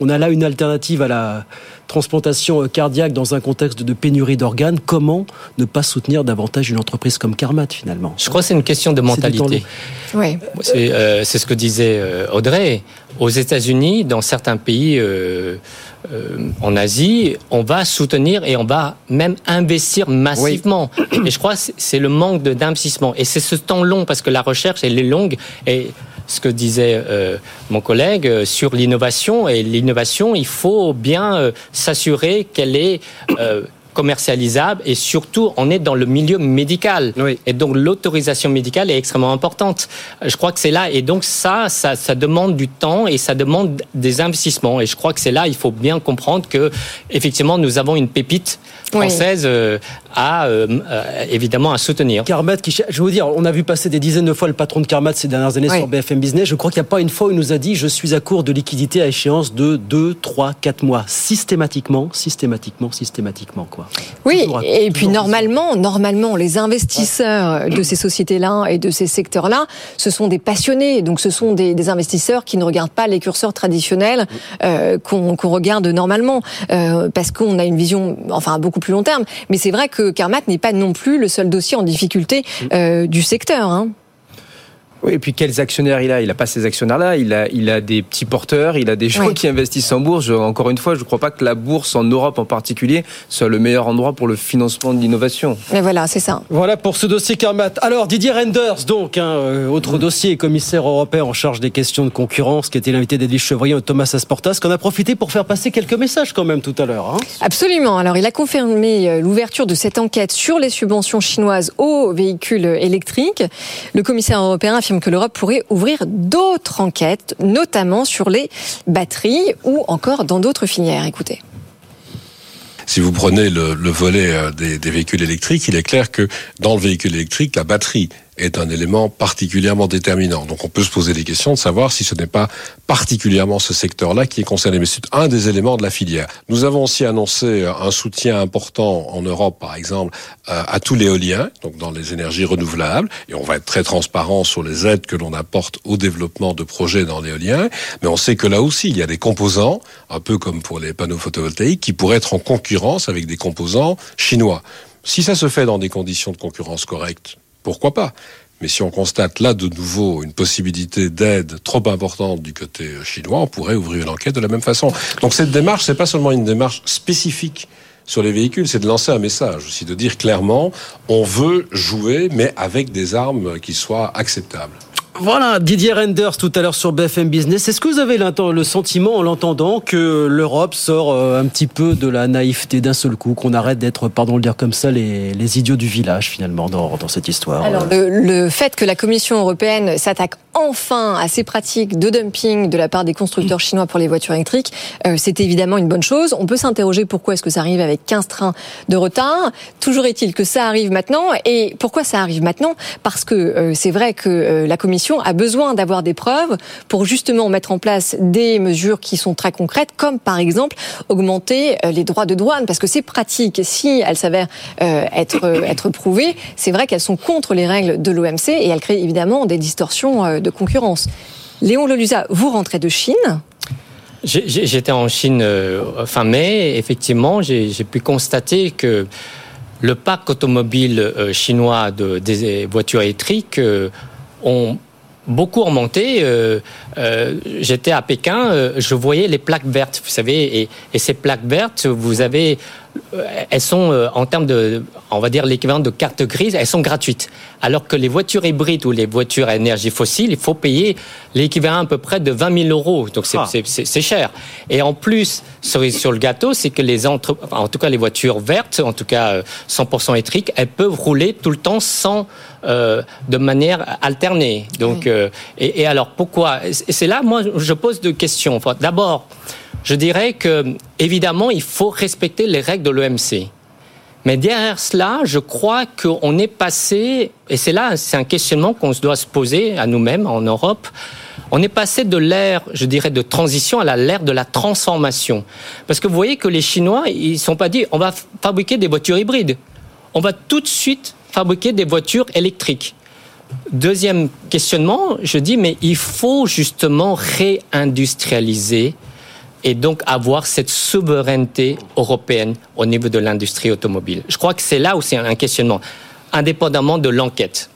Euh, on a là une alternative à la transplantation cardiaque dans un contexte de pénurie d'organes, comment ne pas soutenir davantage une entreprise comme Carmat finalement? Je crois que c'est une question de mentalité. Oui. C'est euh, ce que disait Audrey. Aux États-Unis, dans certains pays, euh, euh, en Asie, on va soutenir et on va même investir massivement. Et je crois que c'est le manque d'investissement. Et c'est ce temps long, parce que la recherche, elle est longue. Et ce que disait euh, mon collègue euh, sur l'innovation. Et l'innovation, il faut bien euh, s'assurer qu'elle est commercialisable et surtout on est dans le milieu médical et donc l'autorisation médicale est extrêmement importante. Je crois que c'est là et donc ça, ça, ça demande du temps et ça demande des investissements et je crois que c'est là il faut bien comprendre que effectivement nous avons une pépite française à euh, euh, évidemment à soutenir. Carmat, qui, je vais vous dire, on a vu passer des dizaines de fois le patron de Carmat ces dernières années sur BFM Business. Je crois qu'il n'y a pas une fois où il nous a dit je suis à court de liquidité à échéance de 2, 3, 4 mois. Systématiquement, systématiquement, systématiquement. Quoi. Oui, et puis normalement, normalement, les investisseurs de ces sociétés-là et de ces secteurs-là, ce sont des passionnés. Donc ce sont des, des investisseurs qui ne regardent pas les curseurs traditionnels euh, qu'on regarde normalement, euh, parce qu'on a une vision, enfin beaucoup plus long terme. Mais c'est vrai que Carmat n'est pas non plus le seul dossier en difficulté euh, du secteur. Hein. Oui, et puis quels actionnaires il a? Il n'a pas ces actionnaires-là. Il a, il a des petits porteurs, il a des gens qui investissent en bourse. Encore une fois, je ne crois pas que la bourse en Europe en particulier soit le meilleur endroit pour le financement de l'innovation. Mais voilà, c'est ça. Voilà pour ce dossier Carmat. Alors Didier Renders, donc, hein, euh, autre dossier, commissaire européen en charge des questions de concurrence, qui était l'invité d'Edwige Chevrier et Thomas Asportas, qu'on a profité pour faire passer quelques messages quand même tout à l'heure. Hein. Absolument. Alors il a confirmé euh, l'ouverture de cette enquête sur les subventions chinoises aux véhicules électriques. Le commissaire européen affirme que l'Europe pourrait ouvrir d'autres enquêtes, notamment sur les batteries ou encore dans d'autres filières. Écoutez. Si vous prenez le, volet euh, des, des, véhicules électriques, il est clair que dans le véhicule électrique, la batterie est un élément particulièrement déterminant. Donc on peut se poser des questions de savoir si ce n'est pas particulièrement ce secteur-là qui est concerné. Mais c'est un des éléments de la filière. Nous avons aussi annoncé un soutien important en Europe, par exemple, euh, à tout l'éolien, donc dans les énergies renouvelables. Et on va être très transparent sur les aides que l'on apporte au développement de projets dans l'éolien. Mais on sait que là aussi, il y a des composants, un peu comme pour les panneaux photovoltaïques, qui pourraient être en concurrence avec des composants chinois. Si ça se fait dans des conditions de concurrence correctes, pourquoi pas? Mais si on constate là de nouveau une possibilité d'aide trop importante du côté chinois, on pourrait ouvrir une enquête de la même façon. Donc cette démarche, c'est pas seulement une démarche spécifique sur les véhicules, c'est de lancer un message aussi, de dire clairement, on veut jouer, mais avec des armes qui soient acceptables. Voilà, Didier Renders tout à l'heure sur BFM Business. Est-ce que vous avez le sentiment en l'entendant que l'Europe sort euh, un petit peu de la naïveté d'un seul coup, qu'on arrête d'être, pardon de le dire comme ça, les, les idiots du village finalement dans, dans cette histoire Alors le, le, fait que la Commission européenne s'attaque enfin à ces pratiques de dumping de la part des constructeurs chinois pour les voitures électriques, euh, c'est évidemment une bonne chose. On peut s'interroger pourquoi est-ce que ça arrive avec 15 trains de retard. Toujours est-il que ça arrive maintenant. Et pourquoi ça arrive maintenant? Parce que euh, c'est vrai que euh, la Commission a besoin d'avoir des preuves pour justement mettre en place des mesures qui sont très concrètes, comme par exemple augmenter les droits de douane, parce que ces pratiques, si elles s'avèrent être, être prouvées, c'est vrai qu'elles sont contre les règles de l'OMC et elles créent évidemment des distorsions de concurrence. Léon Lelusa, vous rentrez de Chine? J'étais en Chine euh, fin mai. Effectivement, j'ai pu constater que le parc automobile euh, chinois de, des voitures électriques euh, ont beaucoup remonté. J'étais à Pékin, je voyais les plaques vertes, vous savez, et, et ces plaques vertes, vous avez elles sont euh, en termes de, on va dire l'équivalent de carte grise, elles sont gratuites. Alors que les voitures hybrides ou les voitures à énergie fossile, il faut payer l'équivalent à peu près de 20 000 euros. Donc c'est ah. cher. Et en plus, cerise sur le gâteau, c'est que les entre, en tout cas les voitures vertes, en tout cas 100% euh, électriques, elles peuvent rouler tout le temps sans, euh, de manière alternée. Donc, euh, et, et, alors pourquoi C'est là, moi, je pose deux questions. D'abord. Je dirais que, évidemment, il faut respecter les règles de l'OMC. Mais derrière cela, je crois qu'on est passé, et c'est là, c'est un questionnement qu'on doit se poser à nous-mêmes en Europe, on est passé de l'ère, je dirais, de transition à l'ère de la transformation. Parce que vous voyez que les Chinois, ils ne sont pas dit, on va fabriquer des voitures hybrides. On va tout de suite fabriquer des voitures électriques. Deuxième questionnement, je dis, mais il faut justement réindustrialiser et donc avoir cette souveraineté européenne au niveau de l'industrie automobile. Je crois que c'est là où c'est un questionnement, indépendamment de l'enquête.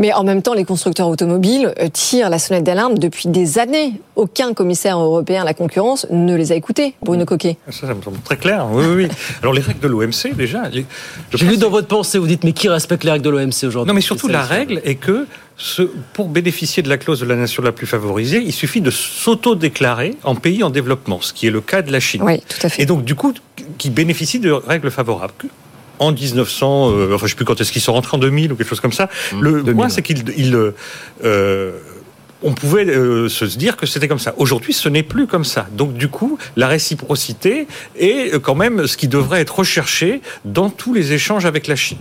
Mais en même temps, les constructeurs automobiles euh, tirent la sonnette d'alarme depuis des années. Aucun commissaire européen à la concurrence ne les a écoutés, Bruno Coquet. Ça, ça me semble très clair. Oui, oui, oui. Alors les règles de l'OMC, déjà. les- J'ai lu dans votre pensée, vous dites, mais qui respecte les règles de l'OMC aujourd'hui? Non, mais surtout, la règle est que ce, pour bénéficier de la clause de la nation la plus favorisée, il suffit de s'auto-déclarer en pays en développement, ce qui est le cas de la Chine. Oui, tout à fait. Et donc, du coup, qui bénéficie de règles favorables. En 1900, euh, enfin, je sais plus quand est-ce qu'ils sont rentrés, en 2000 ou quelque chose comme ça. le point, c'est qu'ils ils, euh, on pouvait euh, se dire que c'était comme ça. Aujourd'hui, ce n'est plus comme ça. Donc, du coup, la réciprocité est euh, quand même ce qui devrait être recherché dans tous les échanges avec la Chine.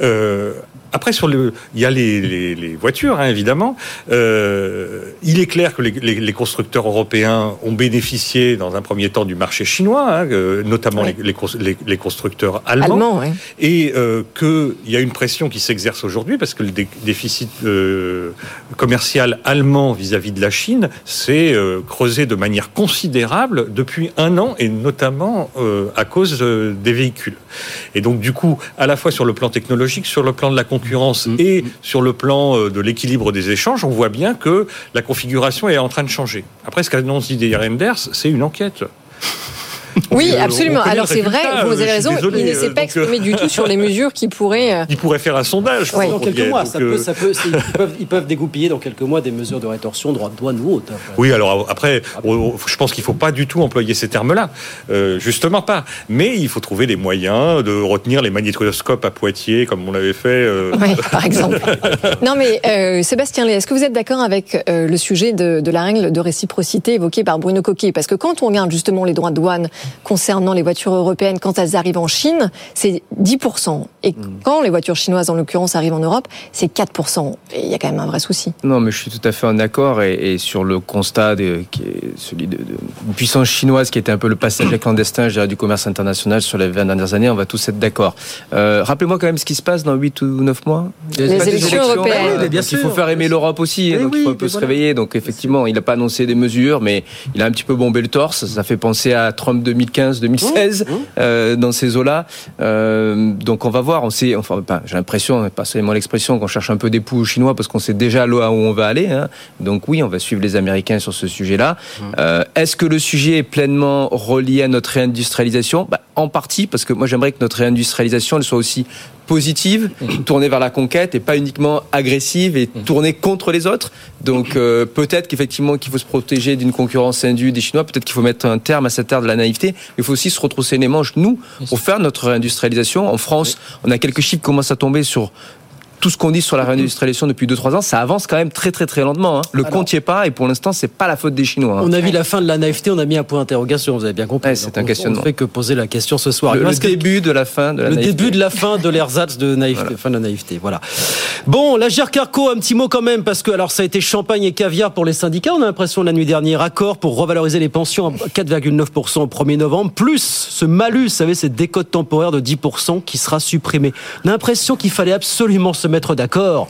Euh, après, sur le, il y a les, les- les voitures, hein, évidemment. Euh, il est clair que les, les- les constructeurs européens ont bénéficié, dans un premier temps, du marché chinois, hein, euh, notamment Ouais. les, les cons- les- les constructeurs allemands, Allemand, ouais. et euh, qu'il y a une pression qui s'exerce aujourd'hui parce que le dé- déficit euh, commercial allemand vis-à-vis de la Chine s'est euh, creusé de manière considérable depuis un an, et notamment euh, à cause euh, des véhicules. Et donc, du coup, à la fois sur le plan technologique, sur le plan de la concurrence et sur le plan euh, de l'équilibre des échanges, on voit bien que la configuration est en train de changer. Après, ce qu'annonce Didier Renders, c'est une enquête. Oui, Euh, absolument. Alors c'est vrai, vous euh, avez raison, désolé, il ne euh, s'est pas exprimé euh, du tout sur les mesures qui pourraient... Il pourrait faire un sondage. Ouais. Dans quelques mois, donc, ça peut, ça peut, c'est- ils, peuvent, ils peuvent dégoupiller dans quelques mois des mesures de rétorsion, droit de douane ou autre. Oui, alors après, je pense qu'il ne faut pas du tout employer ces termes-là. Euh, justement pas. Mais il faut trouver des moyens de retenir les magnétoscopes à Poitiers, comme on l'avait fait. euh, Oui, par exemple. Non, mais euh, Sébastien Lé, est-ce que vous êtes d'accord avec euh, le sujet de, de la règle de réciprocité évoquée par Bruno Coquet? Parce que quand on regarde justement les droits de douane concernant les voitures européennes, quand elles arrivent en Chine, c'est 10%. Et quand les voitures chinoises, en l'occurrence, arrivent en Europe, c'est 4%. Et il y a quand même un vrai souci. Non, mais je suis tout à fait en accord et, et sur le constat de, qui est celui de, de- d'une puissance chinoise qui était un peu le passager clandestin je dirais, du commerce international sur les 20 dernières années, on va tous être d'accord. Euh, rappelez-moi quand même ce qui se passe dans 8 ou 9 mois. Les Pas des élections européennes. Oui, bien donc il sûr. faut faire aimer l'Europe aussi, donc il oui, faut un peu se voilà. réveiller. Donc effectivement, il n'a pas annoncé des mesures, mais il a un petit peu bombé le torse. Ça fait penser à Trump 2015-2016 euh, dans ces eaux-là. Euh, donc on va voir. On sait, enfin, j'ai l'impression, pas seulement l'expression, qu'on cherche un peu des poux aux Chinois parce qu'on sait déjà là où on va aller. hein. Donc oui, on va suivre les Américains sur ce sujet-là. Euh, Est-ce que le sujet est pleinement relié à notre réindustrialisation? Bah, En partie, parce que moi j'aimerais que notre réindustrialisation elle soit aussi positive, tournée vers la conquête et pas uniquement agressive et tournée contre les autres. Donc euh, peut-être qu'effectivement qu'il faut se protéger d'une concurrence indue des Chinois, peut-être qu'il faut mettre un terme à cette ère de la naïveté, mais il faut aussi se retrousser les manches, nous, pour faire notre réindustrialisation. En France, on a quelques chiffres qui commencent à tomber sur tout ce qu'on dit sur la réindustrialisation depuis 2-3 ans, ça avance quand même très très très lentement. hein. Le compte n'y est pas et pour l'instant, c'est pas la faute des Chinois. hein. On a vu la fin de la naïveté, on a mis un point d'interrogation, vous avez bien compris. Ouais, c'est un on- questionnement. On ne fait que poser la question ce soir. Le, le début de la fin de la le naïveté. début de la fin de l'ersatz de naïveté, fin de la naïveté, voilà. Bon, la Carco, un petit mot quand même, parce que alors ça a été champagne et caviar pour les syndicats. On a l'impression la nuit dernière, accord pour revaloriser les pensions à 4,9% au 1er novembre, plus ce malus, vous savez, cette décote temporaire de 10% qui sera supprimée. On a l'impression qu'il fallait absolument se mettre d'accord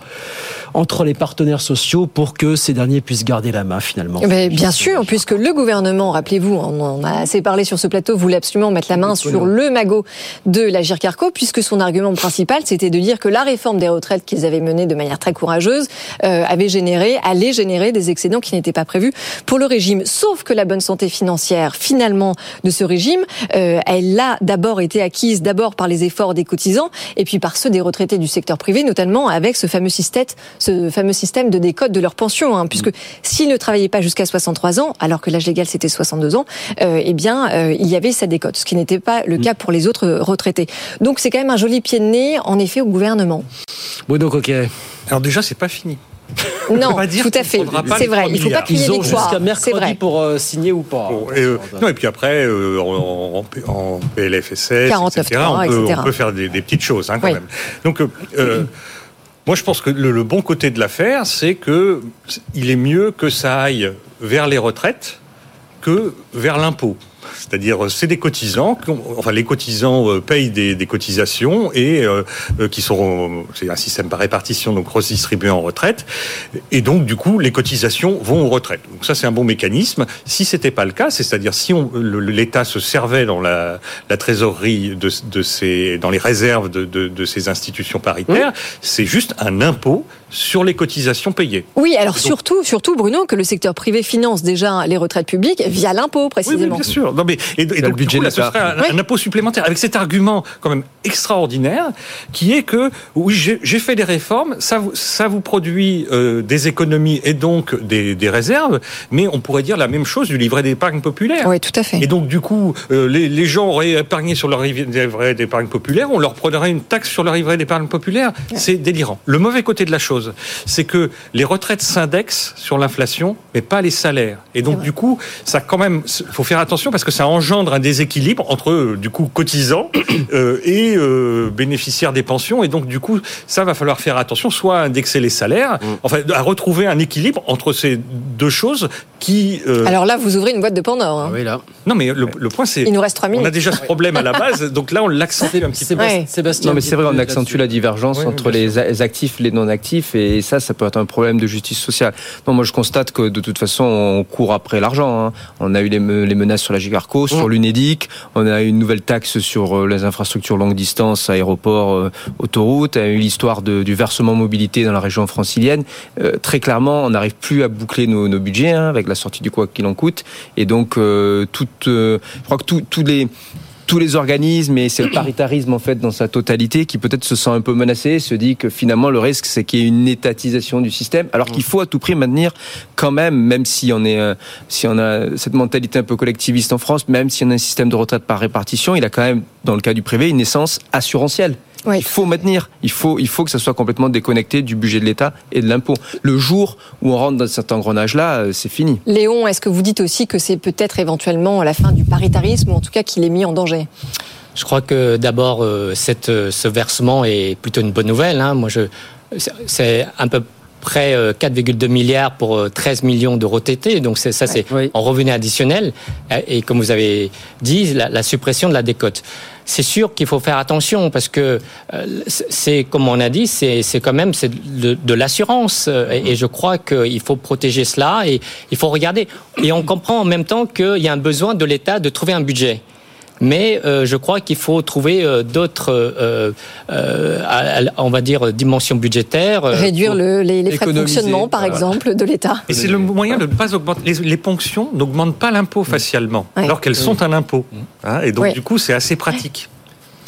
entre les partenaires sociaux pour que ces derniers puissent garder la main finalement. Bien sûr, puisque le gouvernement, rappelez-vous, on en a assez parlé sur ce plateau, voulait absolument mettre la main sur le magot de la Carco, puisque son argument principal, c'était de dire que la réforme des retraites qu'ils avaient menée de manière très courageuse euh, avait généré, allait générer des excédents qui n'étaient pas prévus pour le régime. Sauf que la bonne santé financière, finalement, de ce régime, euh, elle a d'abord été acquise d'abord par les efforts des cotisants et puis par ceux des retraités du secteur privé, notamment avec ce fameux système, ce fameux système de décote de leur pension, hein, puisque s'ils ne travaillaient pas jusqu'à 63 ans, alors que l'âge légal c'était 62 ans, euh, eh bien euh, il y avait cette décote, ce qui n'était pas le cas pour les autres retraités. Donc c'est quand même un joli pied de nez, en effet, au gouvernement. Bruno Coquet. Alors déjà, c'est pas fini. Non, pas dire tout à fait. C'est vrai. 3 Il ne faut pas crier Ils ont jusqu'à C'est mercredi vrai. pour euh, signer ou pas. Et, euh, non, et puis après, euh, en, en- PLFSS, 49.3, etc., on, peut, etc. on peut faire des, des petites choses hein, quand Oui. même. Donc, moi, je pense que le, bon côté de l'affaire, c'est que il est mieux que ça aille vers les retraites que vers l'impôt. C'est-à-dire, c'est des cotisants, enfin les cotisants euh, payent des, des cotisations et euh, euh, qui seront, c'est un système par répartition, donc redistribué en retraite. Et donc, du coup, les cotisations vont aux retraites. Donc ça, c'est un bon mécanisme. Si c'était pas le cas, c'est-à-dire si on- l'État se servait dans la, la trésorerie de, de ces, dans les réserves de, de, de ces institutions paritaires, c'est juste un impôt sur les cotisations payées. Oui, alors Donc- surtout, surtout Bruno, que le secteur privé finance déjà les retraites publiques via l'impôt Oui, oui, précisément. bien sûr. Non, mais, et, et donc, le budget coup, là, de ce serait un, Oui. un impôt supplémentaire avec cet argument quand même extraordinaire qui est que oui, j'ai j'ai fait des réformes, ça, vous- ça vous produit euh, des économies et donc des, des réserves, mais on pourrait dire la même chose du livret d'épargne populaire. Oui, tout à fait. Et donc, du coup, euh, les, les gens auraient épargné sur leur livret d'épargne populaire, on leur prendrait une taxe sur leur livret d'épargne populaire. C'est délirant. Le mauvais côté de la chose, c'est que les retraites s'indexent sur l'inflation, mais pas les salaires. Et donc, du coup, ça quand même, faut faire attention parce que ça engendre un déséquilibre entre, euh, du coup, cotisants euh, et euh, bénéficiaires des pensions. Et donc, du coup, ça va falloir faire attention, soit à indexer les salaires, enfin, à retrouver un équilibre entre ces deux choses qui. euh, Alors là, vous ouvrez une boîte de Pandore. hein. Oui, là. non, mais le, le point, c'est. Il nous reste trois On minutes. a déjà ce problème à la base, donc là, on l'accentue un petit peu. Ouais. Sébastien. Non, mais c'est vrai, on accentue la divergence Oui, entre les a- les actifs et ça, ça peut être un problème de justice sociale. Non, moi, je constate que de toute façon, on court après l'argent. hein. On a eu les, me- les menaces sur la Gigarco, sur l'UNEDIC, on a eu une nouvelle taxe sur euh, les infrastructures longue distance, aéroports, euh, autoroutes, on a eu l'histoire du versement mobilité dans la région francilienne. Euh, très clairement, on n'arrive plus à boucler nos, nos budgets hein, avec la sortie du quoi qu'il en coûte, et donc, euh, toute, euh, je crois que tous les tous les organismes et c'est le paritarisme en fait dans sa totalité qui peut-être se sent un peu menacé, se dit que finalement le risque c'est qu'il y ait une étatisation du système, alors qu'il faut à tout prix maintenir quand même, même si on est, euh, si on a cette mentalité un peu collectiviste en France, même si on a un système de retraite par répartition, il a quand même dans le cas du privé une essence assurantielle. Oui. Il faut maintenir, il faut, il faut que ça soit complètement déconnecté du budget de l'État et de l'impôt. Le jour où on rentre dans cet engrenage-là, euh, c'est fini. Léon, est-ce que vous dites aussi que c'est peut-être éventuellement la fin du paritarisme, ou en tout cas qu'il est mis en danger? Je crois que d'abord, euh, cette, euh, ce versement est plutôt une bonne nouvelle. hein. Moi, je, c'est- à peu près euh, 4,2 milliards pour euh, 13 millions de retraités. Donc ça, c'est Oui. en revenu additionnel. Euh, Et comme vous avez dit, la, la suppression de la décote. C'est sûr qu'il faut faire attention parce que euh, c'est comme on a dit, c'est quand même c'est de, de l'assurance Euh, et, et je crois qu'il faut protéger cela et il faut regarder. Et on comprend en même temps qu'il y a un besoin de l'État de trouver un budget. Mais euh, je crois qu'il faut trouver euh, d'autres, euh, euh, on va dire, dimensions budgétaires. euh, Réduire le- les, les frais de fonctionnement, par voilà. exemple, de l'État Et c'est le moyen de ne pas augmenter. Les, les ponctions n'augmentent pas l'impôt facialement, Ouais. alors qu'elles sont un impôt. Hein, et donc, du coup, c'est assez pratique.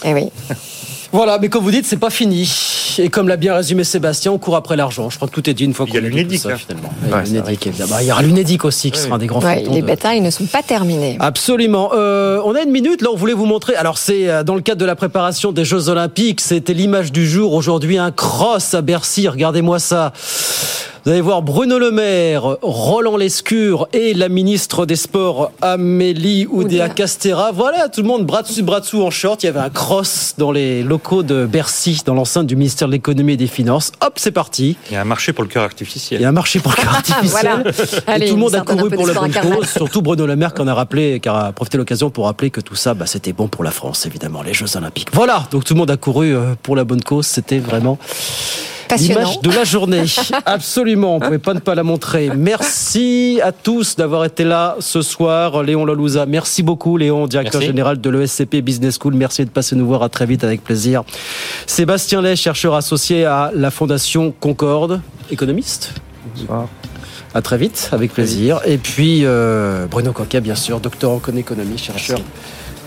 Eh oui. Voilà, mais comme vous dites, c'est pas fini. Et comme l'a bien résumé Sébastien, on court après l'argent. Je crois que tout est dit une fois Il y a qu'on dit tout ça, là. finalement. Ouais, Et l'UNEDIC, évidemment. Il y aura l'UNEDIC aussi, qui sera un des grands Ouais, les de- batailles ne sont pas terminées. Absolument. Euh, on a une minute, là, on voulait vous montrer. Alors, c'est euh, dans le cadre de la préparation des Jeux Olympiques. C'était l'image du jour. Aujourd'hui, un cross à Bercy. Regardez-moi ça. Vous allez voir Bruno Le Maire, Roland Lescure et la ministre des Sports Amélie Oudéa Castera. Voilà, tout le monde bras dessus, bras dessous en short. Il y avait un cross dans les locaux de Bercy, dans l'enceinte du ministère de l'économie et des finances. Hop, c'est parti. Il y a un marché pour le cœur artificiel. Il y a un marché pour le cœur artificiel. Voilà. Et Allez, tout le monde a couru pour la bonne cause. Surtout Bruno Le Maire qui en a rappelé, qui a profité de l'occasion pour rappeler que tout ça, bah, c'était bon pour la France, évidemment, les Jeux Olympiques. Voilà, donc tout le monde a couru euh, pour la bonne cause. C'était vraiment. L'image de la journée. Absolument, on ne pouvait pas ne pas la montrer. Merci à tous d'avoir été là ce soir. Léon Lalouza, merci beaucoup. Léon, directeur Merci. général de l'ESCP Business School. Merci de passer nous voir à très vite avec plaisir. Sébastien Lay, chercheur associé à la Fondation Concorde, économiste. À très vite, avec plaisir. Et puis euh, Bruno Coquet, bien sûr, docteur en économie, chercheur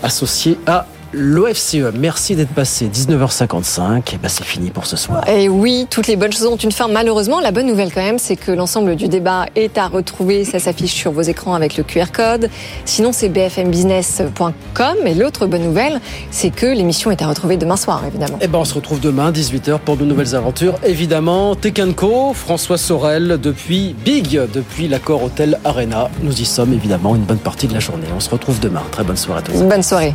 associé à l'OFCE. Merci d'être passé. 19h55. Et ben c'est fini pour ce soir. Et oui, toutes les bonnes choses ont une fin. Malheureusement, la bonne nouvelle quand même, c'est que l'ensemble du débat est à retrouver. Ça s'affiche sur vos écrans avec le QR code. Sinon, c'est bfmbusiness.com. Et l'autre bonne nouvelle, c'est que l'émission est à retrouver demain soir, évidemment. Et ben on se retrouve demain 18h pour de nouvelles aventures. Évidemment, Tekenco, François Sorel depuis Big, depuis l'accord Hôtel Arena. Nous y sommes évidemment une bonne partie de la journée. On se retrouve demain. Très bonne soirée à tous. Bonne soirée.